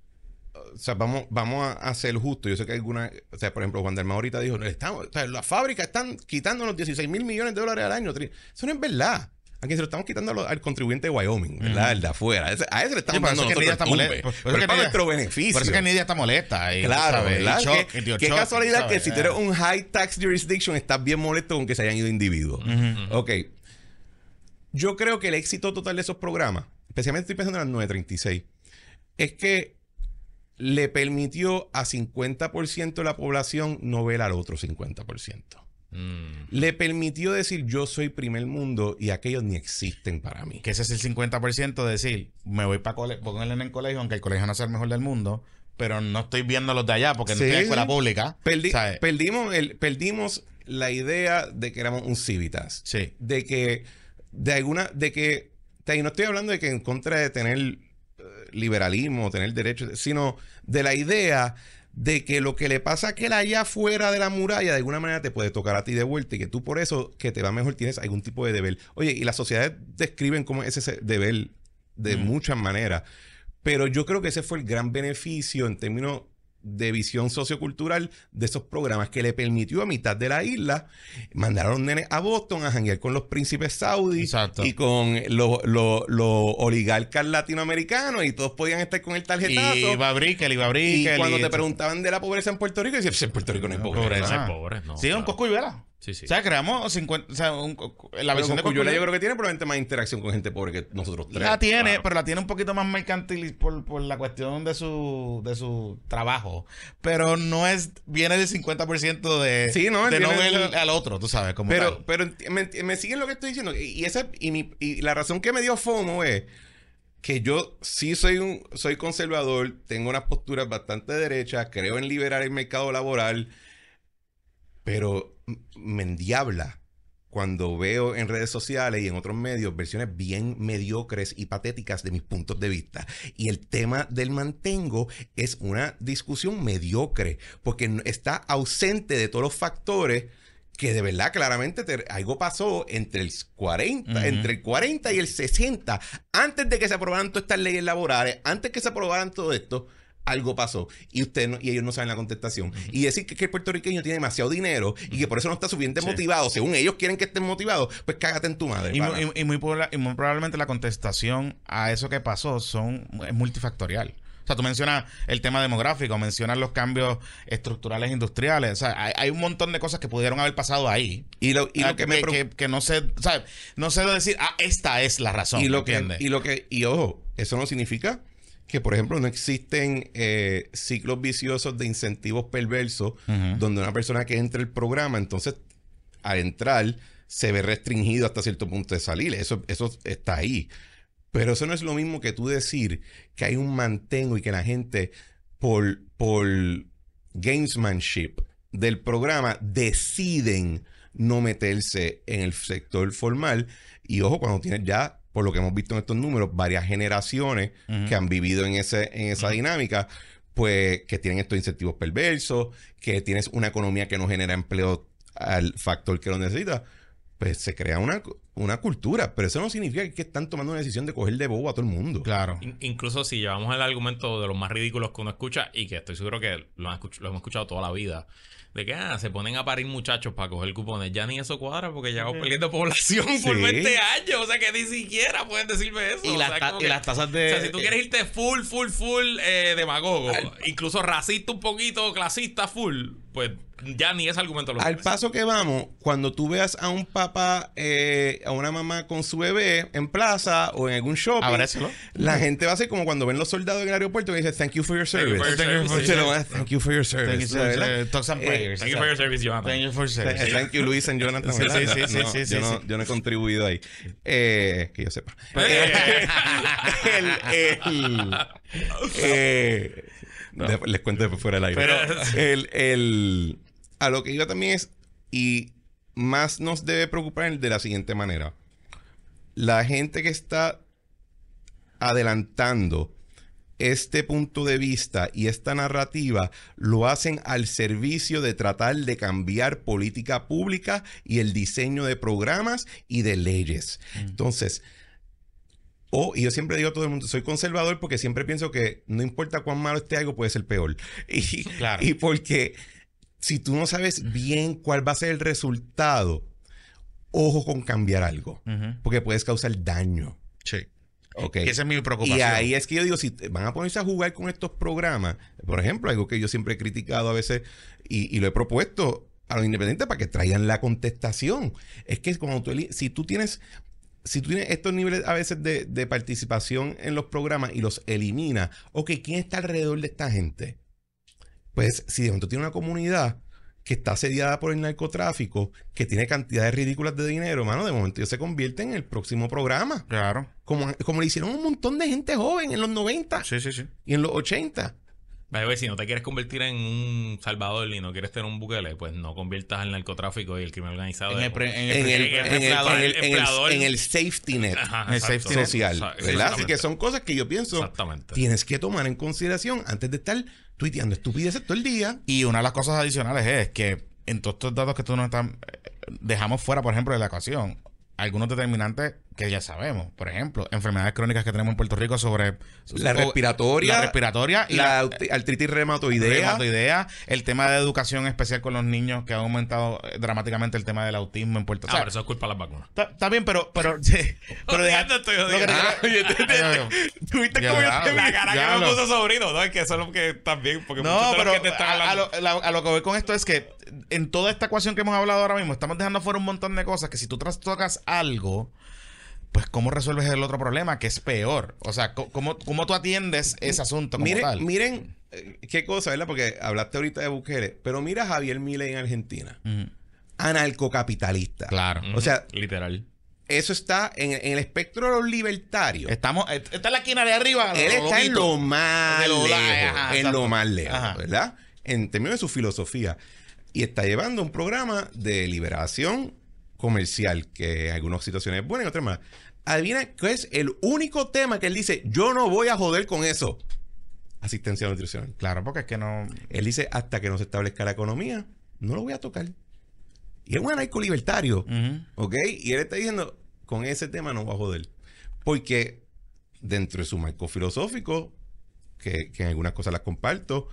o sea, vamos, vamos a, ser justos. Yo sé que alguna, o sea, por ejemplo, Juan Dalma ahorita dijo, estamos, o sea, las fábricas están quitándonos 16 mil millones de dólares al año. Eso no es verdad. Aquí se lo estamos quitando al contribuyente de Wyoming, ¿verdad? El de afuera. Ese- a ese le estamos dando nosotros está molesta. Por- por Pero es que para Nidia- nuestro beneficio. Por eso es que Nidia está molesta. y, Claro, ¿verdad? Qué- casualidad ¿sabes? que si tú eres un high tax jurisdiction estás bien molesto con que se hayan ido individuos. Ok. Yo creo que el éxito total de esos programas, especialmente estoy pensando en las 936, es que le permitió a 50% de la población no ver al otro 50%. Mm. Le permitió decir yo soy primer mundo y aquellos ni existen para mí. Que ese es el 50% de decir, me voy para cole pongo el en colegio, aunque el colegio no sea el mejor del mundo, pero no estoy viendo los de allá porque no estoy en escuela pública. Perdi- ¿sabes? perdimos, el, perdimos la idea de que éramos un civitas. Sí. De que, de alguna, de que, y no estoy hablando de que en contra de tener eh, liberalismo, tener derechos, sino de la idea de que lo que le pasa a aquel allá afuera de la muralla de alguna manera te puede tocar a ti de vuelta y que tú por eso que te va mejor tienes algún tipo de deber. Oye, y las sociedades describen cómo es ese deber de Mm. muchas maneras, pero yo creo que ese fue el gran beneficio en términos de visión sociocultural de esos programas que le permitió a mitad de la isla mandar a los nenes a Boston a janguear con los príncipes Exacto. y con los, los, los oligarcas latinoamericanos y todos podían estar con el tarjetazo. Y va Brickell, y va Y Brickell. cuando te esto- preguntaban de la pobreza en Puerto Rico, decían, "Pues en Puerto Rico no hay pobreza. Pobreza. Ser pobre, no. Sí, un claro. Coscu y Vela. Sí, sí. O sea, creamos 50. O sea, un, la versión de yo creo que tiene probablemente más interacción con gente pobre que nosotros tres. La tiene, claro. pero la tiene un poquito más mercantil por, por la cuestión de su, de su trabajo. Pero no es, viene del 50% de, Sí, no, de no ver al otro, tú sabes, como Pero, tal. pero me, me siguen lo que estoy diciendo. Y, y esa, y, mi- y la razón que me dio FOMO es que yo sí soy un soy conservador, tengo unas posturas bastante derechas, creo en liberar el mercado laboral, pero me endiabla cuando veo en redes sociales y en otros medios versiones bien mediocres y patéticas de mis puntos de vista. Y el tema del mantengo es una discusión mediocre, porque está ausente de todos los factores que de verdad claramente te- algo pasó entre el 40, Ujú. entre el 40 y el 60, antes de que se aprobaran todas estas leyes laborales, antes que se aprobaran todo esto, algo pasó y usted no- y ellos no saben la contestación. Y decir que, que el puertorriqueño tiene demasiado dinero y que por eso no está suficiente Sí. motivado, según ellos quieren que estén motivados, pues cágate en tu madre. Y, muy, proba- y muy probablemente la contestación a eso que pasó son, es multifactorial. O sea, tú mencionas el tema demográfico, mencionas los cambios estructurales industriales. O sea, hay, hay un montón de cosas que pudieron haber pasado ahí. Y lo, y Ah, lo que, me que, que no sé, ¿sabes? No sé decir, ah, esta es la razón. y lo que y lo que y ojo eso no significa que por ejemplo no existen eh, ciclos viciosos de incentivos perversos donde una persona que entra al programa entonces al entrar se ve restringido hasta cierto punto de salir. Eso eso está ahí. Pero eso no es lo mismo que tú decir que hay un mantengo y que la gente por por gamesmanship del programa deciden no meterse en el sector formal. Y ojo cuando tienes ya por lo que hemos visto en estos números varias generaciones que han vivido en ese en esa dinámica pues que tienen estos incentivos perversos que tienes una economía que no genera empleo al factor que lo necesita pues se crea una, una cultura pero eso no significa que están tomando una decisión de coger de bobo a todo el mundo Claro. In- incluso si llevamos el argumento de los más ridículos que uno escucha y que estoy seguro que lo, han escuch- lo hemos escuchado toda la vida. De que ah, se ponen a parir muchachos para coger cupones. Ya ni eso cuadra porque ya vamos perdiendo población por Sí. 20 años. O sea que ni siquiera pueden decirme eso. Y, O las sea, ta- como y que- las tasas o de. sea, si tú quieres irte full, full, full eh, demagogo, incluso racista un poquito, clasista full, pues ya ni ese argumento lo Al tienes. paso que vamos, cuando tú veas a un papá, eh, a una mamá con su bebé en plaza o en algún shopping, la gente va a ser como cuando ven los soldados en el aeropuerto que dicen thank you for your service. Thank you for service. Se lo van a- Thank you for your service. Thank you for ¿verdad? your- Talks and Eh, prayers. Thank you for your service, Jonathan. Thank you for your service. Eh, Thank you, Luis and Jonathan. Sí, sí, sí, sí, No, sí, yo, sí, no, sí. yo no he contribuido ahí. Eh, que yo sepa. Eh. el, el, les cuento después fuera del aire. Pero- el, el- a lo que iba también es, y más nos debe preocupar de la siguiente manera. La gente que está adelantando este punto de vista y esta narrativa lo hacen al servicio de tratar de cambiar política pública y el diseño de programas y de leyes. Entonces, o, y yo siempre digo a todo el mundo, soy conservador porque siempre pienso que no importa cuán malo esté algo, puede ser peor. Y, Claro. y porque si tú no sabes bien cuál va a ser el resultado, ojo con cambiar algo, porque puedes causar daño. Sí. Ok. Y esa es mi preocupación. Y ahí es que yo digo, si van a ponerse a jugar con estos programas, por ejemplo, algo que yo siempre he criticado a veces y, y lo he propuesto a los independientes para que traigan la contestación. Es que cuando tú, si tú tienes, si tú tienes estos niveles a veces de, de participación en los programas y los eliminas, ok, ¿quién está alrededor de esta gente? Pues si de momento tiene una comunidad que está asediada por el narcotráfico, que tiene cantidades ridículas de dinero, mano, de momento ellos se convierten en el próximo programa. Claro. Como, como le hicieron un montón de gente joven en los 90 Sí, sí, sí. y en los 80. Si no te quieres convertir en un salvador y no quieres tener un buquele, pues no conviertas al narcotráfico y el crimen organizado. En el, en safety net Ajá, el safety net social. Así que son cosas que yo pienso Exactamente. tienes que tomar en consideración antes de estar tuiteando estupideces todo el día. Y una de las cosas adicionales es que en todos estos datos que tú nos estás eh, dejamos fuera, por ejemplo, de la ecuación, algunos determinantes que ya sabemos. Por ejemplo, enfermedades crónicas que tenemos en Puerto Rico sobre La o- respiratoria, la respiratoria y la la, artritis reumatoidea. reumatoidea, el tema de educación especial con los niños que ha aumentado eh, dramáticamente el tema del autismo en Puerto Ah, Rico. pero eso es culpa de las vacunas. está, bien, pero pero sí, pero deja- Jodiendo, estoy Ah, ¿Tuviste yo vi? La cara que me puso sobrino, ¿no? Es que eso es lo que también. Porque No, muchos de los pero que te están a, a hablando- lo, la- a lo que voy con esto es que en toda esta ecuación que hemos hablado ahora mismo, estamos dejando fuera un montón de cosas que si tú trastocas algo, pues ¿cómo resuelves el otro problema? Que es peor. O sea, ¿cómo, cómo tú atiendes ese asunto como Miren, tal? miren eh, qué cosa, ¿verdad? Porque hablaste ahorita de Bukele, pero mira a Javier Milei en Argentina. Anarcocapitalista. Claro. O sea, literal. Eso está en, en el espectro de los libertarios. Estamos, eh, esta es la esquina de arriba. Él lo- lo está en lo más lo- lejos. ajá, en lo más lejos, Ajá. ¿verdad? En términos de su filosofía. Y está llevando un programa de liberación comercial, que en algunas situaciones es bueno y otras más. Adivina qué es el único tema que él dice, yo no voy a joder con eso. Asistencia nutricional. Claro, porque es que no. Él dice, hasta que no se establezca la economía, no lo voy a tocar. Y es un anarco libertario. ¿Ok? Y él está diciendo, con ese tema no va a joder. Porque dentro de su marco filosófico, que, que en algunas cosas las comparto,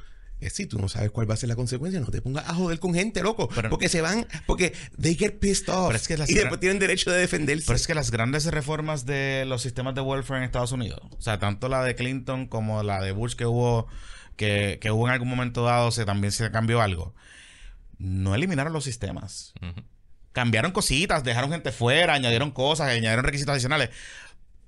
es si tú no sabes cuál va a ser la consecuencia, no te pongas a joder con gente, loco. Pero- porque se van, porque they get pissed off. Pero es que las y después tienen derecho de defenderse. Pero es que las grandes reformas de los sistemas de welfare en Estados Unidos, o sea, tanto la de Clinton como la de Bush que hubo, que, que hubo en algún momento dado, se también se cambió algo. No eliminaron los sistemas. Cambiaron cositas, dejaron gente fuera, añadieron cosas, añadieron requisitos adicionales.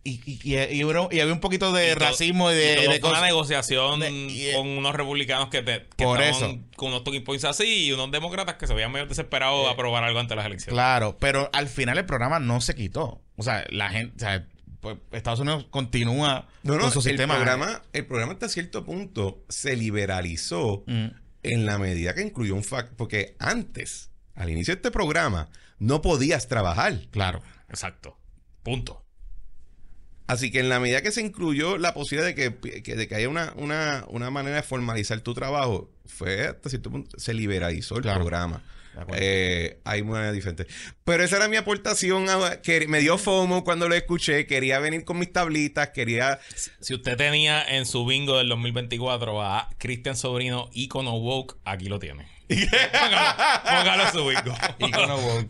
Y, y, y- y hubo- y había un poquito de Y todo- racismo y de, y todo de una negociación de- y- con unos republicanos que, te, que Por eso. con unos talking points así y unos demócratas que se veían medio desesperados a aprobar algo ante las elecciones. Claro, pero al final el programa no se quitó. O sea, la gente, o sea, pues, Estados Unidos continúa no, no, con su el sistema. programa, el programa hasta cierto punto se liberalizó Mm. en la medida que incluyó un factor. Porque antes, al inicio de este programa, no podías trabajar. Claro. Exacto. Punto. Así que en la medida que se incluyó la posibilidad de que, que- de que haya una, una, una manera de formalizar tu trabajo, fue hasta cierto punto, se liberalizó el Claro. programa. Eh, hay maneras diferentes. Pero esa era mi aportación. a- que me dio FOMO cuando lo escuché. Quería venir con mis tablitas. Quería. Si usted tenía en su bingo del 2024 a Cristian Sobrino, ícono woke, aquí lo tiene. Póngalo, póngalo en su bingo.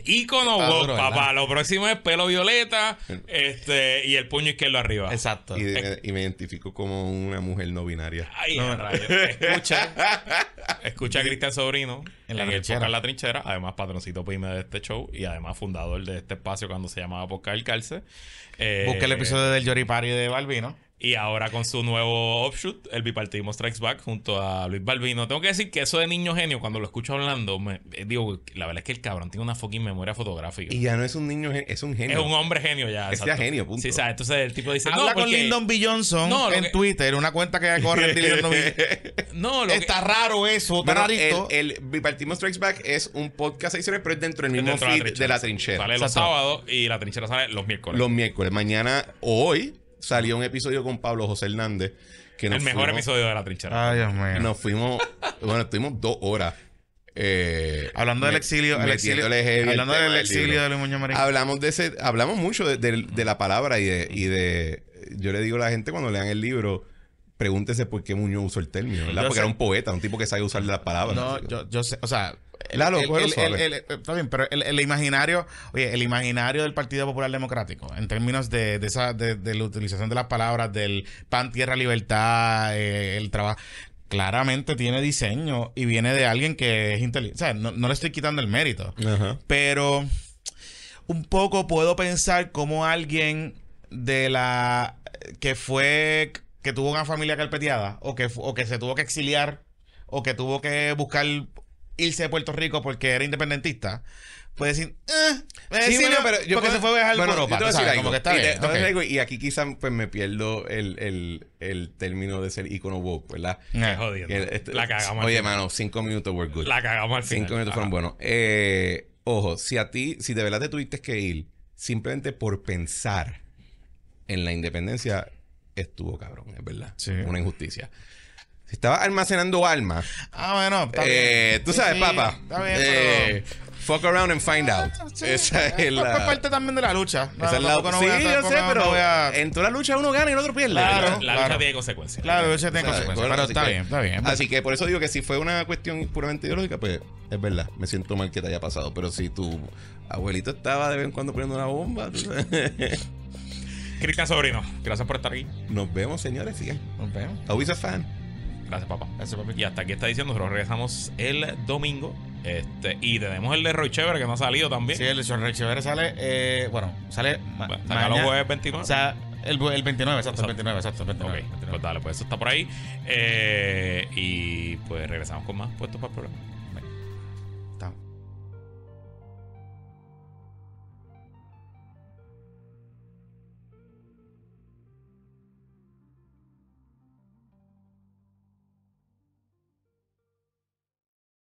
Ícono woke. Duro, ¿verdad? papá. Lo próximo es pelo violeta este, y el puño izquierdo arriba. Exacto. Y, me- y me identifico como una mujer no binaria. Ay. Escucha, escucha a Cristian Sobrino En en, La el Trinchera. podcast La Trinchera, además patroncito pyme de este show y además fundador de este espacio cuando se lllamaba Podcast del Calce. Eh, Busca el episodio del Yori Party de Balvino. Y ahora con su nuevo offshoot, el bipartidismo Strikes Back, junto a Luis Balvino. Tengo que decir que eso de niño genio, cuando lo escucho hablando, me, eh, digo, la verdad es que el cabrón tiene una fucking memoria fotográfica. Y ya no es un niño, es un genio. es un hombre genio ya. Es ya genio, punto. Sí, ¿sabes? Entonces el tipo dice, Habla no, con Lyndon B. Johnson No, en que- Twitter, una cuenta que corre Lyndon B. No, lo que- Está raro eso, está Bueno, rarito. el, el Bipartismo Strikes Back es un podcast adicional, pero es dentro del mismo dentro feed de la trinchera. Sale los sábados y la trinchera sale los miércoles. Los miércoles. Mañana, hoy, salió un episodio con Pablo José Hernández. Que nos El mejor fuimos- episodio de la trinchera. Ay, Dios mío. Nos fuimos, bueno, estuvimos dos horas. eh, Hablando del exilio, el hablando del exilio de Luis Muñoz Marín. Hablamos de ese, hablamos mucho de, de- de la palabra y de, y de. Yo le digo a la gente cuando lean el libro, pregúntese por qué Muñoz usó el término, ¿verdad? Yo Porque sé. era un poeta, un tipo que sabe usar las palabras. No, yo, yo sé, o sea, Lalo, el- el- el- está bien, pero el, imaginario, oye, el imaginario del Partido Popular Democrático, en términos de, de esa, de, de la utilización de las palabras del pan, tierra, libertad, eh, el trabajo, claramente tiene diseño y viene de alguien que es inteligente. O sea, no, no le estoy quitando el mérito. Pero un poco puedo pensar como alguien de la que fue que tuvo una familia carpeteada o que o que se tuvo que exiliar o que tuvo que buscar irse de Puerto Rico porque era independentista puede decir eh, Sí, bueno, pero yo porque puedo- se fue a viajar bueno, por Europa te voy a decir algo. está y, bien, te algo, aquí quizás pues me pierdo el, el, el término de ser icono woke, ¿verdad? Eh, jodido. Que, este- La cagamos. al Oye, final. mano, cinco minutos were good. La cagamos al final. Cinco minutos fueron buenos. Eh, ojo, si a ti, si de verdad te tuviste que ir, simplemente por pensar en la independencia, estuvo cabrón, es verdad. Sí. Una injusticia. Si estabas almacenando almas, ah bueno está eh, bien. tú Sí, sabes, sí, papá. está bien eh, fuck around and find out. pero sí, Esa es es la. parte también de la lucha No, esa es la- no sí, a- yo sé, pero a- en toda la lucha uno gana y el otro pierde. Claro. ¿verdad? La Claro. lucha tiene consecuencias. claro eso tiene ¿Sabes? consecuencias Bueno, pero así está que- bien está bien Así que por eso digo que si fue una cuestión puramente ideológica, pues es verdad. Me siento mal que te haya pasado. Pero si tu abuelito estaba de vez en cuando poniendo una bomba, tú sabes. Cristian Sobrino, gracias por estar aquí. nos vemos, señores. Sigan. Nos vemos. Always a fan. Gracias, papá. Gracias, papi. Y hasta aquí está diciendo, nosotros regresamos el domingo. Este, y tenemos el de Roy Chévere que no ha salido también. Sí, el de Sonrey Chévere sale, eh, bueno, sale Bueno, los jueves 29. O sea, el, el 29, exacto, el Exacto. 29, exacto, el 29. ok, 29. pues dale, pues eso está por ahí. Eh, y pues regresamos con más puestos para el programa.